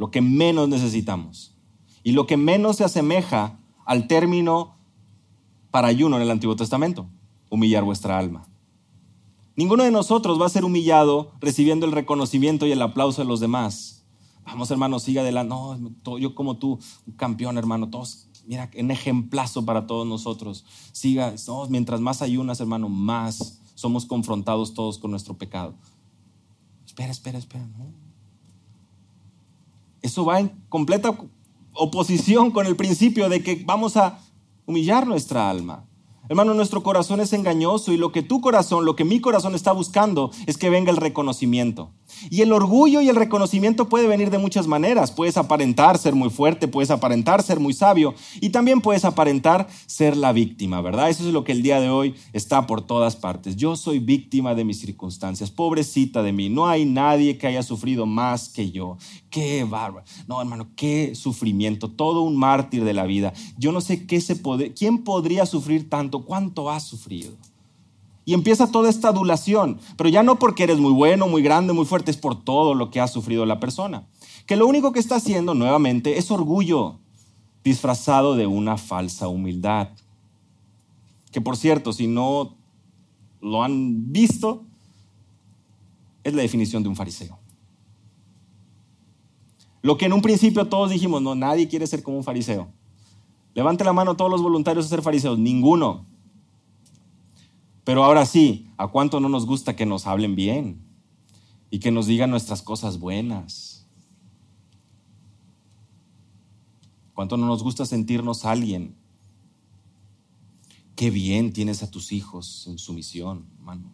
lo que menos necesitamos y lo que menos se asemeja al término para ayuno en el Antiguo Testamento, humillar vuestra alma. Ninguno de nosotros va a ser humillado recibiendo el reconocimiento y el aplauso de los demás. Vamos, hermano, siga adelante. No, yo como tú, un campeón, hermano, todos, mira, un ejemplazo para todos nosotros. Siga, mientras más ayunas, hermano, más somos confrontados todos con nuestro pecado. Espera, espera, espera. ¿no? Eso va en completa oposición con el principio de que vamos a humillar nuestra alma. Hermano, nuestro corazón es engañoso y lo que tu corazón, lo que mi corazón está buscando es que venga el reconocimiento. Y el orgullo y el reconocimiento puede venir de muchas maneras. Puedes aparentar ser muy fuerte, puedes aparentar ser muy sabio y también puedes aparentar ser la víctima, ¿verdad? Eso es lo que el día de hoy está por todas partes. Yo soy víctima de mis circunstancias, pobrecita de mí. No hay nadie que haya sufrido más que yo. Qué bárbaro. No, hermano, qué sufrimiento. Todo un mártir de la vida. Yo no sé qué se puede, quién podría sufrir tanto, cuánto ha sufrido. Y empieza toda esta adulación, pero ya no porque eres muy bueno, muy grande, muy fuerte, es por todo lo que ha sufrido la persona. Que lo único que está haciendo nuevamente es orgullo disfrazado de una falsa humildad. Que por cierto, si no lo han visto, es la definición de un fariseo. Lo que en un principio todos dijimos, no, nadie quiere ser como un fariseo. Levante la mano todos los voluntarios a ser fariseos, ninguno. Pero ahora sí, ¿a cuánto no nos gusta que nos hablen bien y que nos digan nuestras cosas buenas? ¿Cuánto no nos gusta sentirnos alguien? Qué bien tienes a tus hijos en su misión, hermano.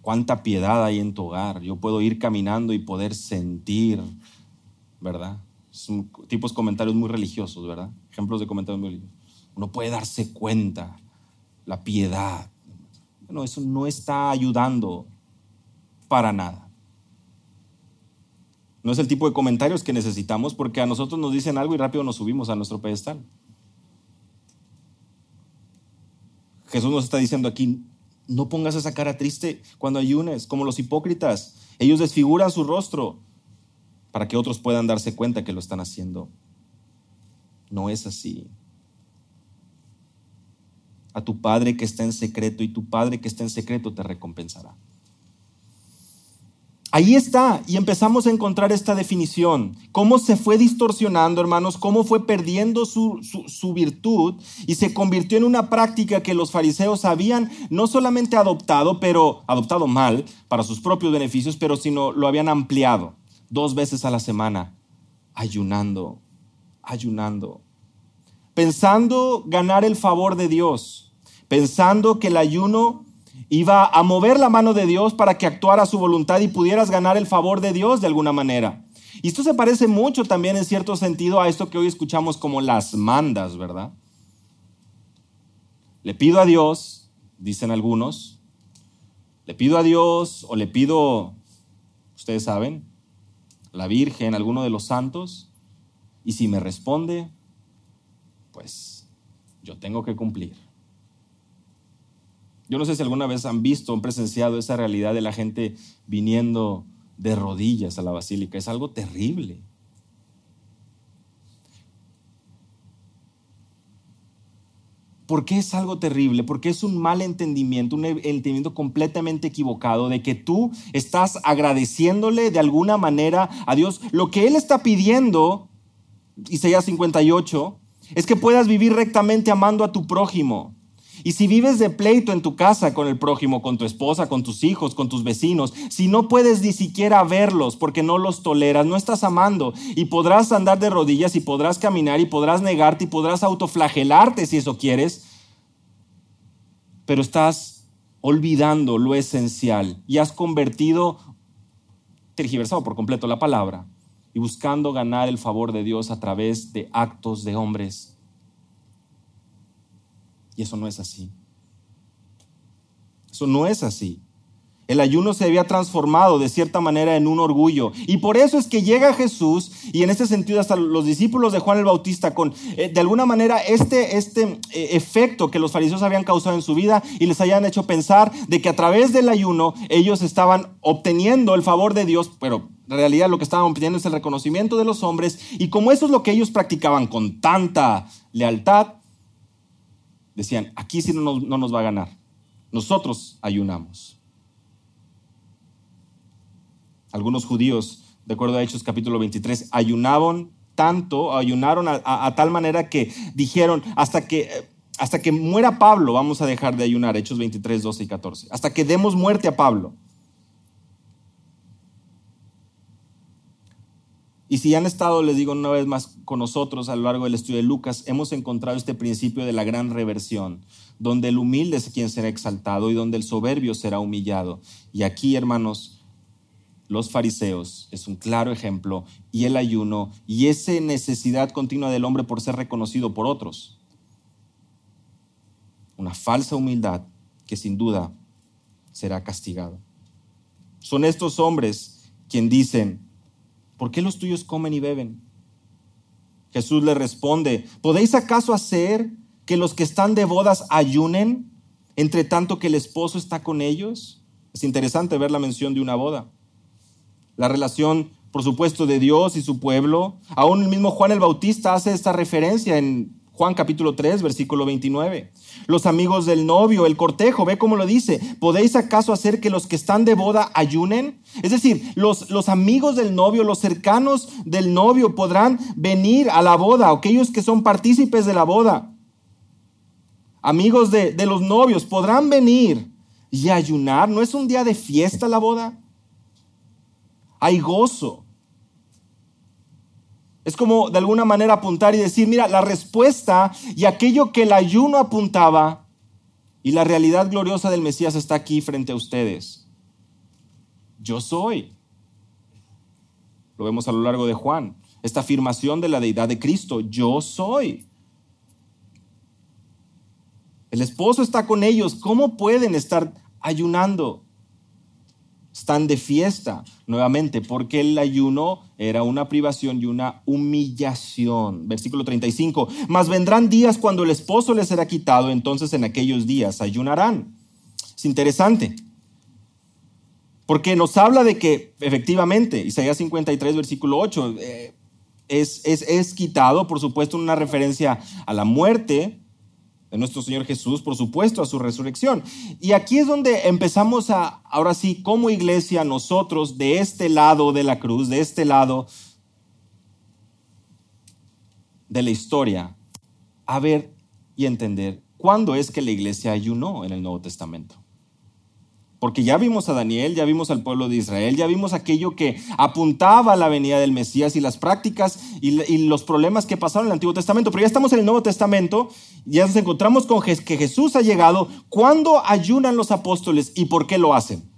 Cuánta piedad hay en tu hogar. Yo puedo ir caminando y poder sentir, ¿verdad? Son tipos comentarios muy religiosos, ¿verdad? Ejemplos de comentarios muy religiosos. Uno puede darse cuenta la piedad, bueno, eso no está ayudando para nada. No es el tipo de comentarios que necesitamos porque a nosotros nos dicen algo y rápido nos subimos a nuestro pedestal. Jesús nos está diciendo aquí, no pongas esa cara triste cuando ayunes, como los hipócritas. Ellos desfiguran su rostro para que otros puedan darse cuenta que lo están haciendo. No es así a tu Padre que está en secreto y tu Padre que está en secreto te recompensará. Ahí está, y empezamos a encontrar esta definición. Cómo se fue distorsionando, hermanos, cómo fue perdiendo su, su, virtud y se convirtió en una práctica que los fariseos habían no solamente adoptado, pero adoptado mal para sus propios beneficios, pero sino lo habían ampliado dos veces a la semana, ayunando, ayunando, pensando ganar el favor de Dios pensando que el ayuno iba a mover la mano de Dios para que actuara su voluntad y pudieras ganar el favor de Dios de alguna manera. Y esto se parece mucho también en cierto sentido a esto que hoy escuchamos como las mandas, ¿verdad? Le pido a Dios, dicen algunos, le pido a Dios o le pido, ustedes saben, la Virgen, alguno de los santos, y si me responde, pues yo tengo que cumplir. Yo no sé si alguna vez han visto han presenciado esa realidad de la gente viniendo de rodillas a la basílica. Es algo terrible. ¿Por qué es algo terrible? Porque es un mal entendimiento, un entendimiento completamente equivocado de que tú estás agradeciéndole de alguna manera a Dios. Lo que Él está pidiendo, Isaías 58, es que puedas vivir rectamente amando a tu prójimo. Y si vives de pleito en tu casa con el prójimo, con tu esposa, con tus hijos, con tus vecinos, si no puedes ni siquiera verlos porque no los toleras, no estás amando y podrás andar de rodillas y podrás caminar y podrás negarte y podrás autoflagelarte si eso quieres, pero estás olvidando lo esencial y has convertido, tergiversado por completo la palabra y buscando ganar el favor de Dios a través de actos de hombres y eso no es así. Eso no es así. El ayuno se había transformado de cierta manera en un orgullo. Y por eso es que llega Jesús, y en este sentido hasta los discípulos de Juan el Bautista, con eh, de alguna manera este, este eh, efecto que los fariseos habían causado en su vida y les hayan hecho pensar de que a través del ayuno ellos estaban obteniendo el favor de Dios, pero en realidad lo que estaban obteniendo es el reconocimiento de los hombres. Y como eso es lo que ellos practicaban con tanta lealtad, decían, aquí sí no no nos va a ganar. Nosotros ayunamos. Algunos judíos, de acuerdo a Hechos capítulo 23, ayunaban tanto, ayunaron a, tal manera que dijeron, hasta que, hasta que muera Pablo, vamos a dejar de ayunar, Hechos 23, 12 y 14, hasta que demos muerte a Pablo. Y si han estado, les digo una vez más, con nosotros a lo largo del estudio de Lucas, hemos encontrado este principio de la gran reversión, donde el humilde es quien será exaltado y donde el soberbio será humillado. Y aquí, hermanos, los fariseos es un claro ejemplo, y el ayuno, y esa necesidad continua del hombre por ser reconocido por otros. Una falsa humildad que sin duda será castigado. Son estos hombres quien dicen, ¿por qué los tuyos comen y beben? Jesús le responde, ¿podéis acaso hacer que los que están de bodas ayunen entre tanto que el esposo está con ellos? Es interesante ver la mención de una boda. La relación, por supuesto, de Dios y su pueblo. Aún el mismo Juan el Bautista hace esta referencia en Juan capítulo 3, versículo 29. Los amigos del novio, el cortejo, ve cómo lo dice. ¿Podéis acaso hacer que los que están de boda ayunen? Es decir, los, los amigos del novio, los cercanos del novio podrán venir a la boda, aquellos que son partícipes de la boda. Amigos de, de los novios podrán venir y ayunar. ¿No es un día de fiesta la boda? Hay gozo. Es como de alguna manera apuntar y decir, mira, la respuesta y aquello que el ayuno apuntaba y la realidad gloriosa del Mesías está aquí frente a ustedes. Yo soy. Lo vemos a lo largo de Juan. Esta afirmación de la deidad de Cristo. Yo soy. El esposo está con ellos. ¿Cómo pueden estar ayunando? Están de fiesta nuevamente, porque el ayuno era una privación y una humillación. Versículo 35, mas vendrán días cuando el esposo les será quitado, entonces en aquellos días ayunarán. Es interesante, porque nos habla de que efectivamente, Isaías 53, versículo 8, eh, es, es, es quitado, por supuesto, una referencia a la muerte, de nuestro Señor Jesús, por supuesto, a su resurrección. Y aquí es donde empezamos a, ahora sí, como iglesia, nosotros de este lado de la cruz, de este lado de la historia, a ver y entender cuándo es que la iglesia ayunó en el Nuevo Testamento. Porque ya vimos a Daniel, ya vimos al pueblo de Israel, ya vimos aquello que apuntaba a la venida del Mesías y las prácticas y, los problemas que pasaron en el Antiguo Testamento. Pero ya estamos en el Nuevo Testamento, ya nos encontramos con que Jesús ha llegado. ¿Cuándo ayunan los apóstoles y por qué lo hacen?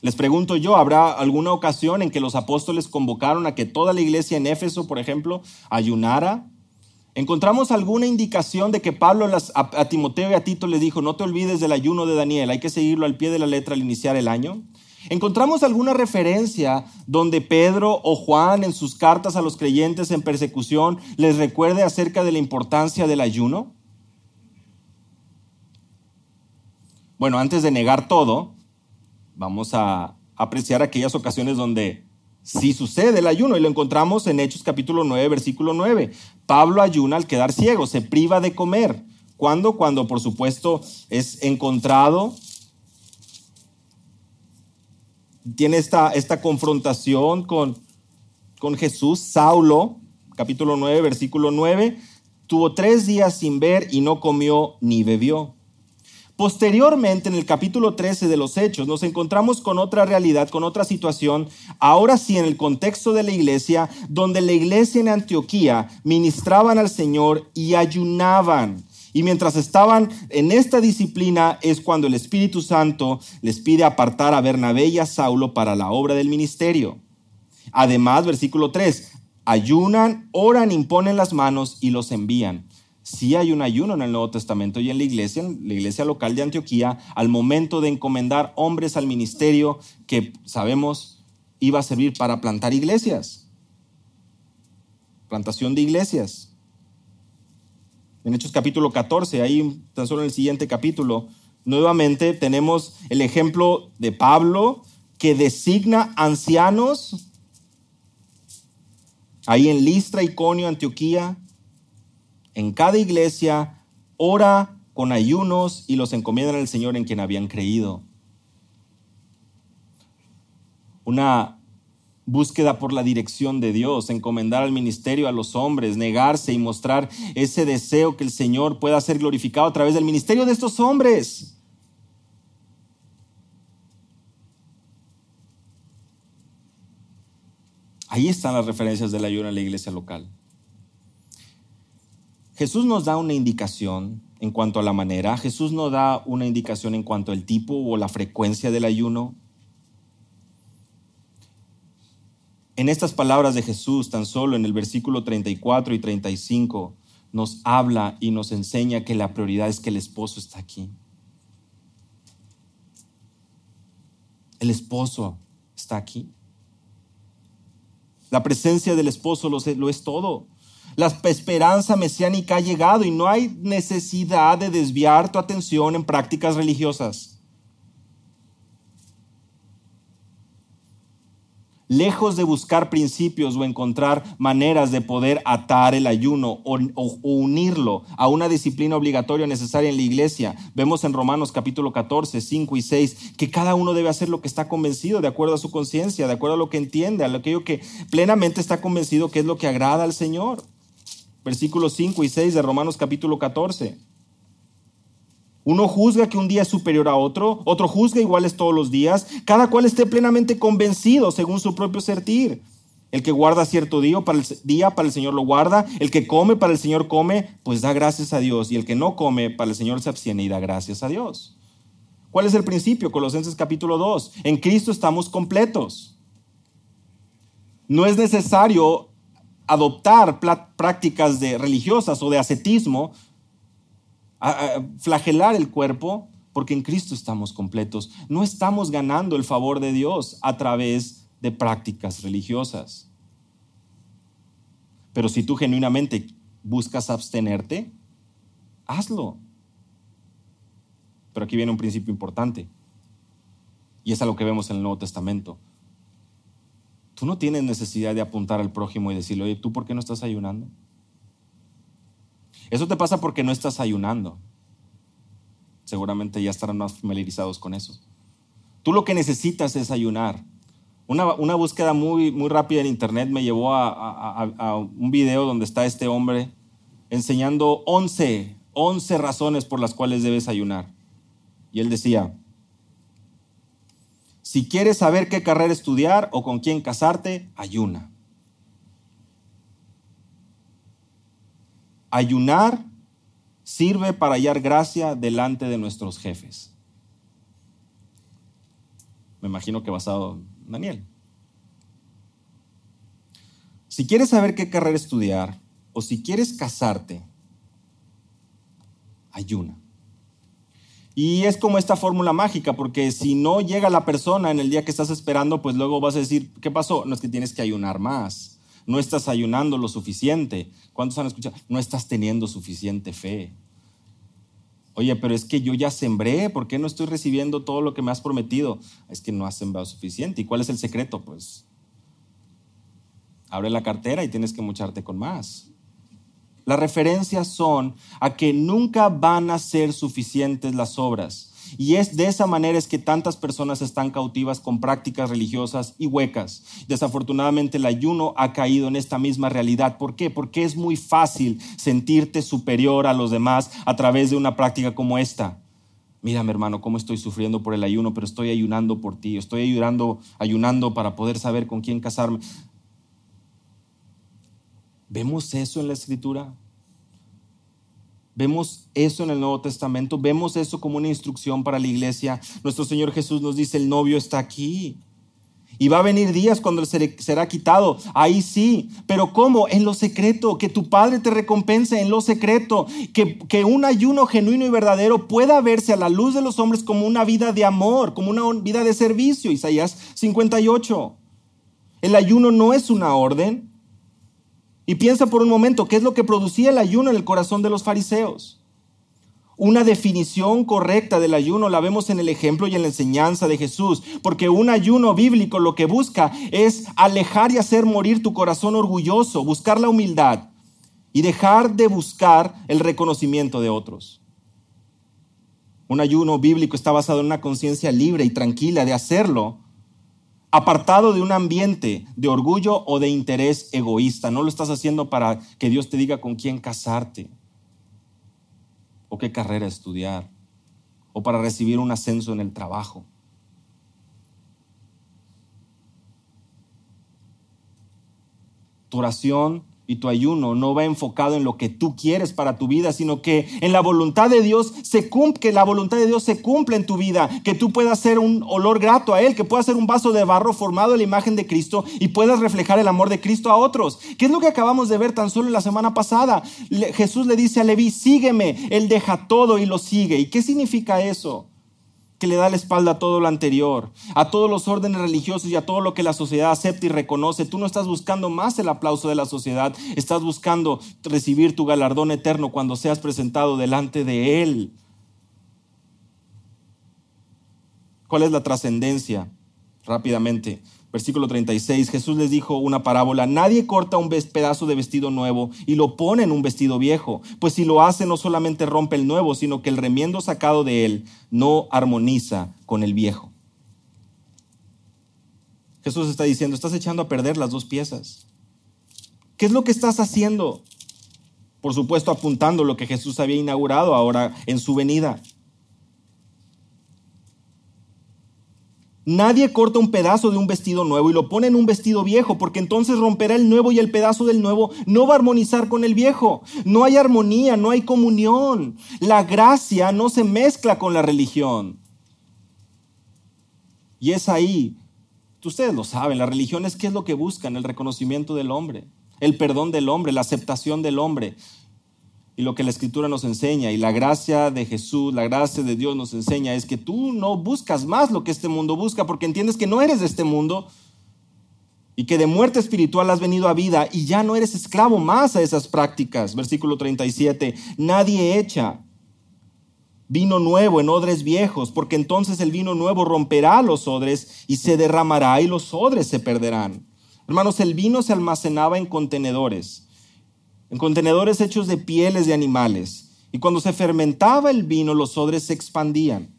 Les pregunto yo, ¿habrá alguna ocasión en que los apóstoles convocaron a que toda la iglesia en Éfeso, por ejemplo, ayunara? ¿Encontramos alguna indicación de que Pablo a, Timoteo y a Tito le dijo, no te olvides del ayuno de Daniel, hay que seguirlo al pie de la letra al iniciar el año? ¿Encontramos alguna referencia donde Pedro o Juan en sus cartas a los creyentes en persecución les recuerde acerca de la importancia del ayuno? Bueno, antes de negar todo, vamos a apreciar aquellas ocasiones donde si sucede el ayuno y lo encontramos en Hechos capítulo 9, versículo 9. Pablo ayuna al quedar ciego, se priva de comer. ¿Cuándo? Cuando por supuesto es encontrado, tiene esta, esta confrontación con, con Jesús, Saulo, capítulo 9, versículo 9, tuvo tres días sin ver y no comió ni bebió. Posteriormente, en el capítulo 13 de los Hechos, nos encontramos con otra realidad, con otra situación, ahora sí en el contexto de la iglesia, donde la iglesia en Antioquía ministraban al Señor y ayunaban. Y mientras estaban en esta disciplina es cuando el Espíritu Santo les pide apartar a Bernabé y a Saulo para la obra del ministerio. Además, versículo 3, ayunan, oran, imponen las manos y los envían sí hay un ayuno en el Nuevo Testamento y en la iglesia, en la iglesia local de Antioquía, al momento de encomendar hombres al ministerio que sabemos iba a servir para plantar iglesias. Plantación de iglesias. En Hechos capítulo 14, ahí tan solo en el siguiente capítulo, nuevamente tenemos el ejemplo de Pablo que designa ancianos ahí en Listra, Iconio, Antioquía, en cada iglesia, ora con ayunos y los encomiendan al Señor en quien habían creído. Una búsqueda por la dirección de Dios, encomendar al ministerio a los hombres, negarse y mostrar ese deseo que el Señor pueda ser glorificado a través del ministerio de estos hombres. Ahí están las referencias del ayuno en la iglesia local. Jesús nos da una indicación en cuanto a la manera, Jesús nos da una indicación en cuanto al tipo o la frecuencia del ayuno. En estas palabras de Jesús, tan solo en el versículo 34 y 35, nos habla y nos enseña que la prioridad es que el esposo está aquí. El esposo está aquí. La presencia del esposo lo es, todo. La esperanza mesiánica ha llegado y no hay necesidad de desviar tu atención en prácticas religiosas. Lejos de buscar principios o encontrar maneras de poder atar el ayuno o, unirlo a una disciplina obligatoria necesaria en la iglesia, vemos en Romanos capítulo 14, 5 y 6 que cada uno debe hacer lo que está convencido, de acuerdo a su conciencia, de acuerdo a lo que entiende, a lo que plenamente está convencido que es lo que agrada al Señor versículos 5 y 6 de Romanos capítulo 14. Uno juzga que un día es superior a otro, otro juzga iguales todos los días, cada cual esté plenamente convencido según su propio sentir. El que guarda cierto día para, el día para el Señor lo guarda, el que come para el Señor come, pues da gracias a Dios, y el que no come para el Señor se abstiene y da gracias a Dios. ¿Cuál es el principio? Colosenses capítulo 2. En Cristo estamos completos. No es necesario adoptar prácticas de religiosas o de ascetismo, flagelar el cuerpo, porque en Cristo estamos completos. No estamos ganando el favor de Dios a través de prácticas religiosas. Pero si tú genuinamente buscas abstenerte, hazlo. Pero aquí viene un principio importante. Y es a lo que vemos en el Nuevo Testamento. Tú no tienes necesidad de apuntar al prójimo y decirle, oye, ¿tú por qué no estás ayunando? Eso te pasa porque no estás ayunando. Seguramente ya estarán más familiarizados con eso. Tú lo que necesitas es ayunar. Una, búsqueda muy, muy rápida en internet me llevó a, a, un video donde está este hombre enseñando 11, 11 razones por las cuales debes ayunar. Y él decía, si quieres saber qué carrera estudiar o con quién casarte, ayuna. Ayunar sirve para hallar gracia delante de nuestros jefes. Me imagino que basado en Daniel. Si quieres saber qué carrera estudiar o si quieres casarte, ayuna. Y es como esta fórmula mágica, porque si no llega la persona en el día que estás esperando, pues luego vas a decir, ¿qué pasó? No es que tienes que ayunar más no estás ayunando lo suficiente. ¿Cuántos han escuchado? No estás teniendo suficiente fe. Oye, pero es que yo ya sembré, ¿por qué no estoy recibiendo todo lo que me has prometido? Es que no has sembrado suficiente. ¿Y cuál es el secreto? Pues abre la cartera y tienes que mocharte con más. Las referencias son a que nunca van a ser suficientes las obras y es de esa manera es que tantas personas están cautivas con prácticas religiosas y huecas. Desafortunadamente el ayuno ha caído en esta misma realidad. ¿Por qué? Porque es muy fácil sentirte superior a los demás a través de una práctica como esta. Mira, mi hermano, cómo estoy sufriendo por el ayuno, pero estoy ayunando por ti. Estoy ayunando, ayunando para poder saber con quién casarme. ¿Vemos eso en la escritura? Vemos eso en el Nuevo Testamento, vemos eso como una instrucción para la iglesia. Nuestro Señor Jesús nos dice, el novio está aquí. Y va a venir días cuando será quitado. Ahí sí. Pero ¿cómo? En lo secreto. Que tu Padre te recompense en lo secreto. Que, que un ayuno genuino y verdadero pueda verse a la luz de los hombres como una vida de amor, como una vida de servicio. Isaías 58. El ayuno no es una orden, y piensa por un momento, ¿qué es lo que producía el ayuno en el corazón de los fariseos? Una definición correcta del ayuno la vemos en el ejemplo y en la enseñanza de Jesús, porque un ayuno bíblico lo que busca es alejar y hacer morir tu corazón orgulloso, buscar la humildad y dejar de buscar el reconocimiento de otros. Un ayuno bíblico está basado en una conciencia libre y tranquila de hacerlo apartado de un ambiente de orgullo o de interés egoísta. No lo estás haciendo para que Dios te diga con quién casarte o qué carrera estudiar o para recibir un ascenso en el trabajo. Tu oración y tu ayuno no va enfocado en lo que tú quieres para tu vida, sino que en la voluntad de Dios se cumple, que la voluntad de Dios se cumple en tu vida, que tú puedas ser un olor grato a Él, que puedas ser un vaso de barro formado en la imagen de Cristo y puedas reflejar el amor de Cristo a otros. ¿Qué es lo que acabamos de ver tan solo la semana pasada? Jesús le dice a Leví, sígueme, Él deja todo y lo sigue. ¿Y qué significa eso? Que le da la espalda a todo lo anterior, a todos los órdenes religiosos y a todo lo que la sociedad acepta y reconoce. Tú no estás buscando más el aplauso de la sociedad, estás buscando recibir tu galardón eterno cuando seas presentado delante de Él. ¿Cuál es la trascendencia? Rápidamente. Versículo 36, Jesús les dijo una parábola, nadie corta un pedazo de vestido nuevo y lo pone en un vestido viejo, pues si lo hace no solamente rompe el nuevo, sino que el remiendo sacado de él no armoniza con el viejo. Jesús está diciendo, estás echando a perder las dos piezas. ¿Qué es lo que estás haciendo? Por supuesto, apuntando lo que Jesús había inaugurado ahora en su venida. Nadie corta un pedazo de un vestido nuevo y lo pone en un vestido viejo, porque entonces romperá el nuevo y el pedazo del nuevo no va a armonizar con el viejo. No hay armonía, no hay comunión. La gracia no se mezcla con la religión. Y es ahí, ustedes lo saben, la religión es qué es lo que buscan, el reconocimiento del hombre, el perdón del hombre, la aceptación del hombre y lo que la escritura nos enseña y la gracia de Jesús, la gracia de Dios nos enseña es que tú no buscas más lo que este mundo busca porque entiendes que no eres de este mundo y que de muerte espiritual has venido a vida y ya no eres esclavo más a esas prácticas. Versículo 37, nadie echa vino nuevo en odres viejos, porque entonces el vino nuevo romperá los odres y se derramará y los odres se perderán. Hermanos, el vino se almacenaba en contenedores en contenedores hechos de pieles de animales. Y cuando se fermentaba el vino, los odres se expandían.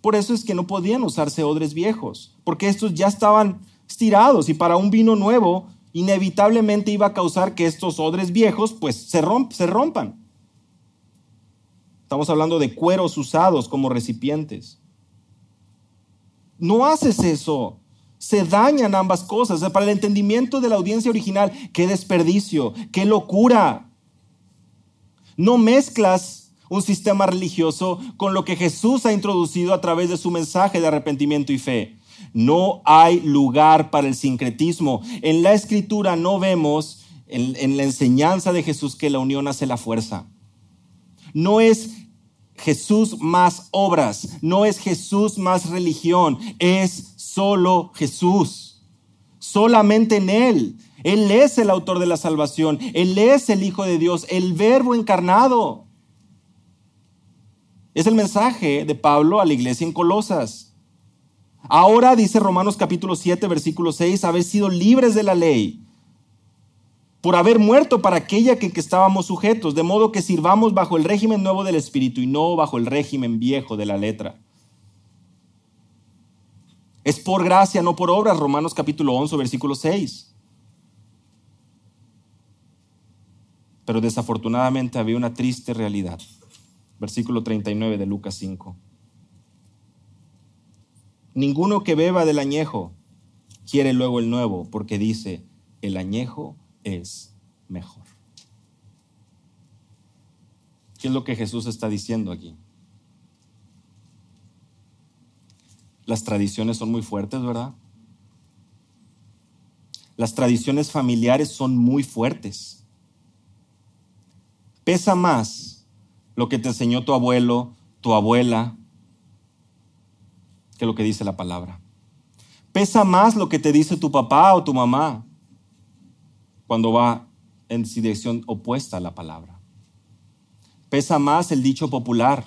Por eso es que no podían usarse odres viejos, porque estos ya estaban estirados y para un vino nuevo inevitablemente iba a causar que estos odres viejos pues se, rompan. Estamos hablando de cueros usados como recipientes. No haces eso. Se dañan ambas cosas. para el entendimiento de la audiencia original, qué desperdicio, qué locura. No mezclas un sistema religioso con lo que Jesús ha introducido a través de su mensaje de arrepentimiento y fe. No hay lugar para el sincretismo. En la escritura no vemos en, en la enseñanza de Jesús que la unión hace la fuerza. No es Jesús más obras, no es Jesús más religión, es solo Jesús. Solamente en Él. Él es el autor de la salvación, Él es el Hijo de Dios, el Verbo encarnado. Es el mensaje de Pablo a la iglesia en Colosas. Ahora dice Romanos capítulo 7, versículo 6, haber sido libres de la ley por haber muerto para aquella que, que estábamos sujetos, de modo que sirvamos bajo el régimen nuevo del Espíritu y no bajo el régimen viejo de la letra. Es por gracia, no por obras, Romanos capítulo 11, versículo 6. Pero desafortunadamente había una triste realidad. Versículo 39 de Lucas 5. Ninguno que beba del añejo quiere luego el nuevo, porque dice, el añejo es mejor. ¿Qué es lo que Jesús está diciendo aquí? Las tradiciones son muy fuertes, ¿verdad? Las tradiciones familiares son muy fuertes. Pesa más lo que te enseñó tu abuelo, tu abuela, que lo que dice la palabra. Pesa más lo que te dice tu papá o tu mamá cuando va en dirección opuesta a la palabra. Pesa más el dicho popular.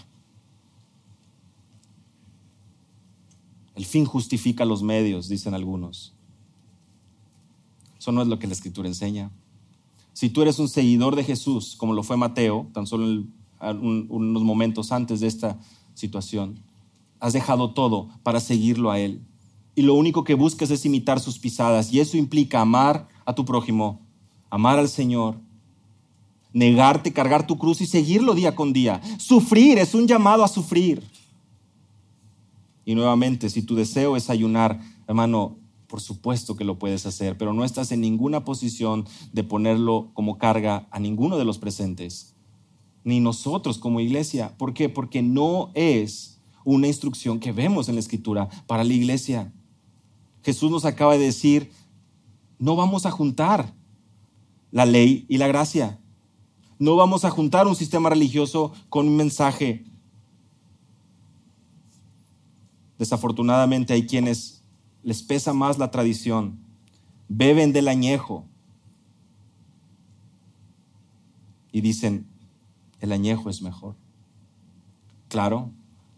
El fin justifica los medios, dicen algunos. Eso no es lo que la escritura enseña. Si tú eres un seguidor de Jesús, como lo fue Mateo, tan solo unos momentos antes de esta situación, has dejado todo para seguirlo a Él. Y lo único que buscas es imitar sus pisadas. Y eso implica amar a tu prójimo amar al Señor, negarte, cargar tu cruz y seguirlo día con día. Sufrir es un llamado a sufrir. Y nuevamente, si tu deseo es ayunar, hermano, por supuesto que lo puedes hacer, pero no estás en ninguna posición de ponerlo como carga a ninguno de los presentes, ni nosotros como iglesia. ¿Por qué? Porque no es una instrucción que vemos en la escritura para la iglesia. Jesús nos acaba de decir, no vamos a juntar la ley y la gracia. No vamos a juntar un sistema religioso con un mensaje. Desafortunadamente hay quienes les pesa más la tradición, beben del añejo y dicen, el añejo es mejor. Claro,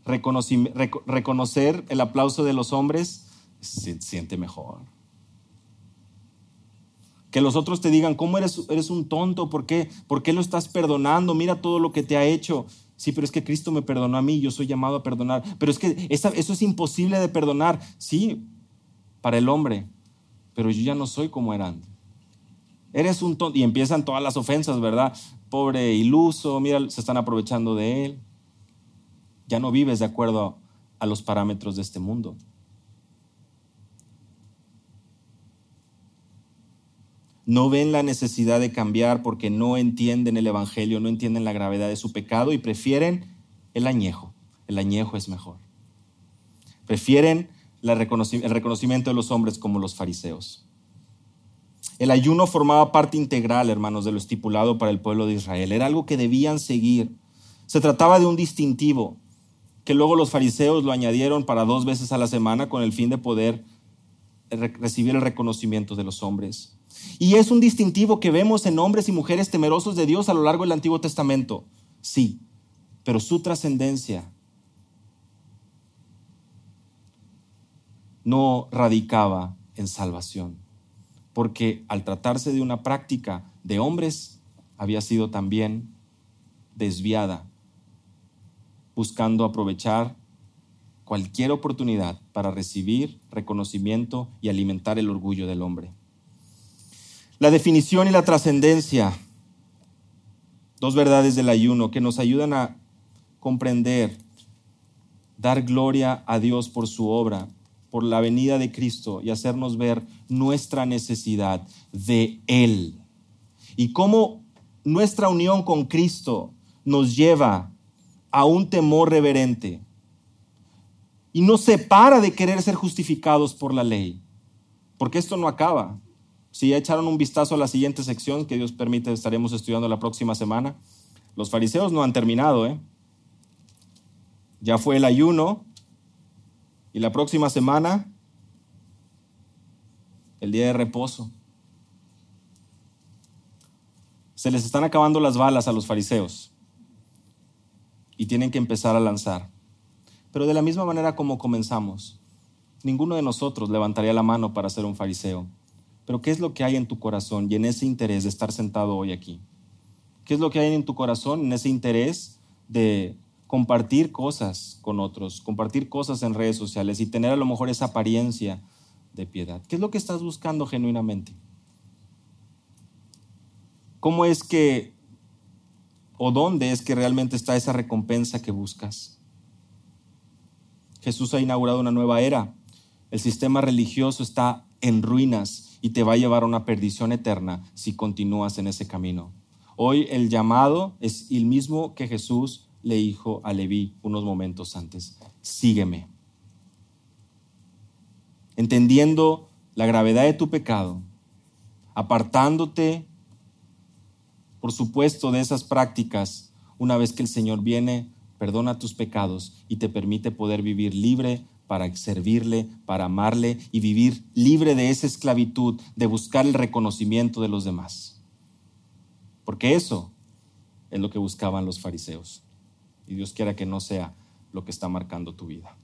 reconocer el aplauso de los hombres se siente mejor. Que los otros te digan, ¿cómo eres, un tonto? ¿Por qué? ¿Por qué lo estás perdonando? Mira todo lo que te ha hecho. Sí, pero es que Cristo me perdonó a mí, yo soy llamado a perdonar. Pero es que eso es imposible de perdonar. Sí, para el hombre, pero yo ya no soy como era antes. Eres un tonto. Y empiezan todas las ofensas, ¿verdad? Pobre iluso, mira, se están aprovechando de él. Ya no vives de acuerdo a los parámetros de este mundo. No ven la necesidad de cambiar porque no entienden el Evangelio, no entienden la gravedad de su pecado y prefieren el añejo. El añejo es mejor. Prefieren el reconocimiento de los hombres como los fariseos. El ayuno formaba parte integral, hermanos, de lo estipulado para el pueblo de Israel. Era algo que debían seguir. Se trataba de un distintivo que luego los fariseos lo añadieron para dos veces a la semana con el fin de poder recibir el reconocimiento de los hombres. Y es un distintivo que vemos en hombres y mujeres temerosos de Dios a lo largo del Antiguo Testamento. Sí, pero su trascendencia no radicaba en salvación, porque al tratarse de una práctica de hombres, había sido también desviada, buscando aprovechar cualquier oportunidad para recibir reconocimiento y alimentar el orgullo del hombre. La definición y la trascendencia, dos verdades del ayuno que nos ayudan a comprender, dar gloria a Dios por su obra, por la venida de Cristo y hacernos ver nuestra necesidad de Él. Y cómo nuestra unión con Cristo nos lleva a un temor reverente y nos separa de querer ser justificados por la ley. Porque esto no acaba. Si ya echaron un vistazo a la siguiente sección, que Dios permite, estaremos estudiando la próxima semana, los fariseos no han terminado. ¿eh? Ya fue el ayuno y la próxima semana, el día de reposo. Se les están acabando las balas a los fariseos y tienen que empezar a lanzar. Pero de la misma manera como comenzamos, ninguno de nosotros levantaría la mano para ser un fariseo. Pero ¿qué es lo que hay en tu corazón y en ese interés de estar sentado hoy aquí? ¿Qué es lo que hay en tu corazón, en ese interés de compartir cosas con otros, compartir cosas en redes sociales y tener a lo mejor esa apariencia de piedad? ¿Qué es lo que estás buscando genuinamente? ¿Cómo es que o dónde es que realmente está esa recompensa que buscas? Jesús ha inaugurado una nueva era. El sistema religioso está en ruinas y te va a llevar a una perdición eterna si continúas en ese camino. Hoy el llamado es el mismo que Jesús le dijo a Leví unos momentos antes. Sígueme. Entendiendo la gravedad de tu pecado, apartándote, por supuesto, de esas prácticas, una vez que el Señor viene, perdona tus pecados y te permite poder vivir libre para servirle, para amarle y vivir libre de esa esclavitud, de buscar el reconocimiento de los demás. Porque eso es lo que buscaban los fariseos. Y Dios quiera que no sea lo que está marcando tu vida.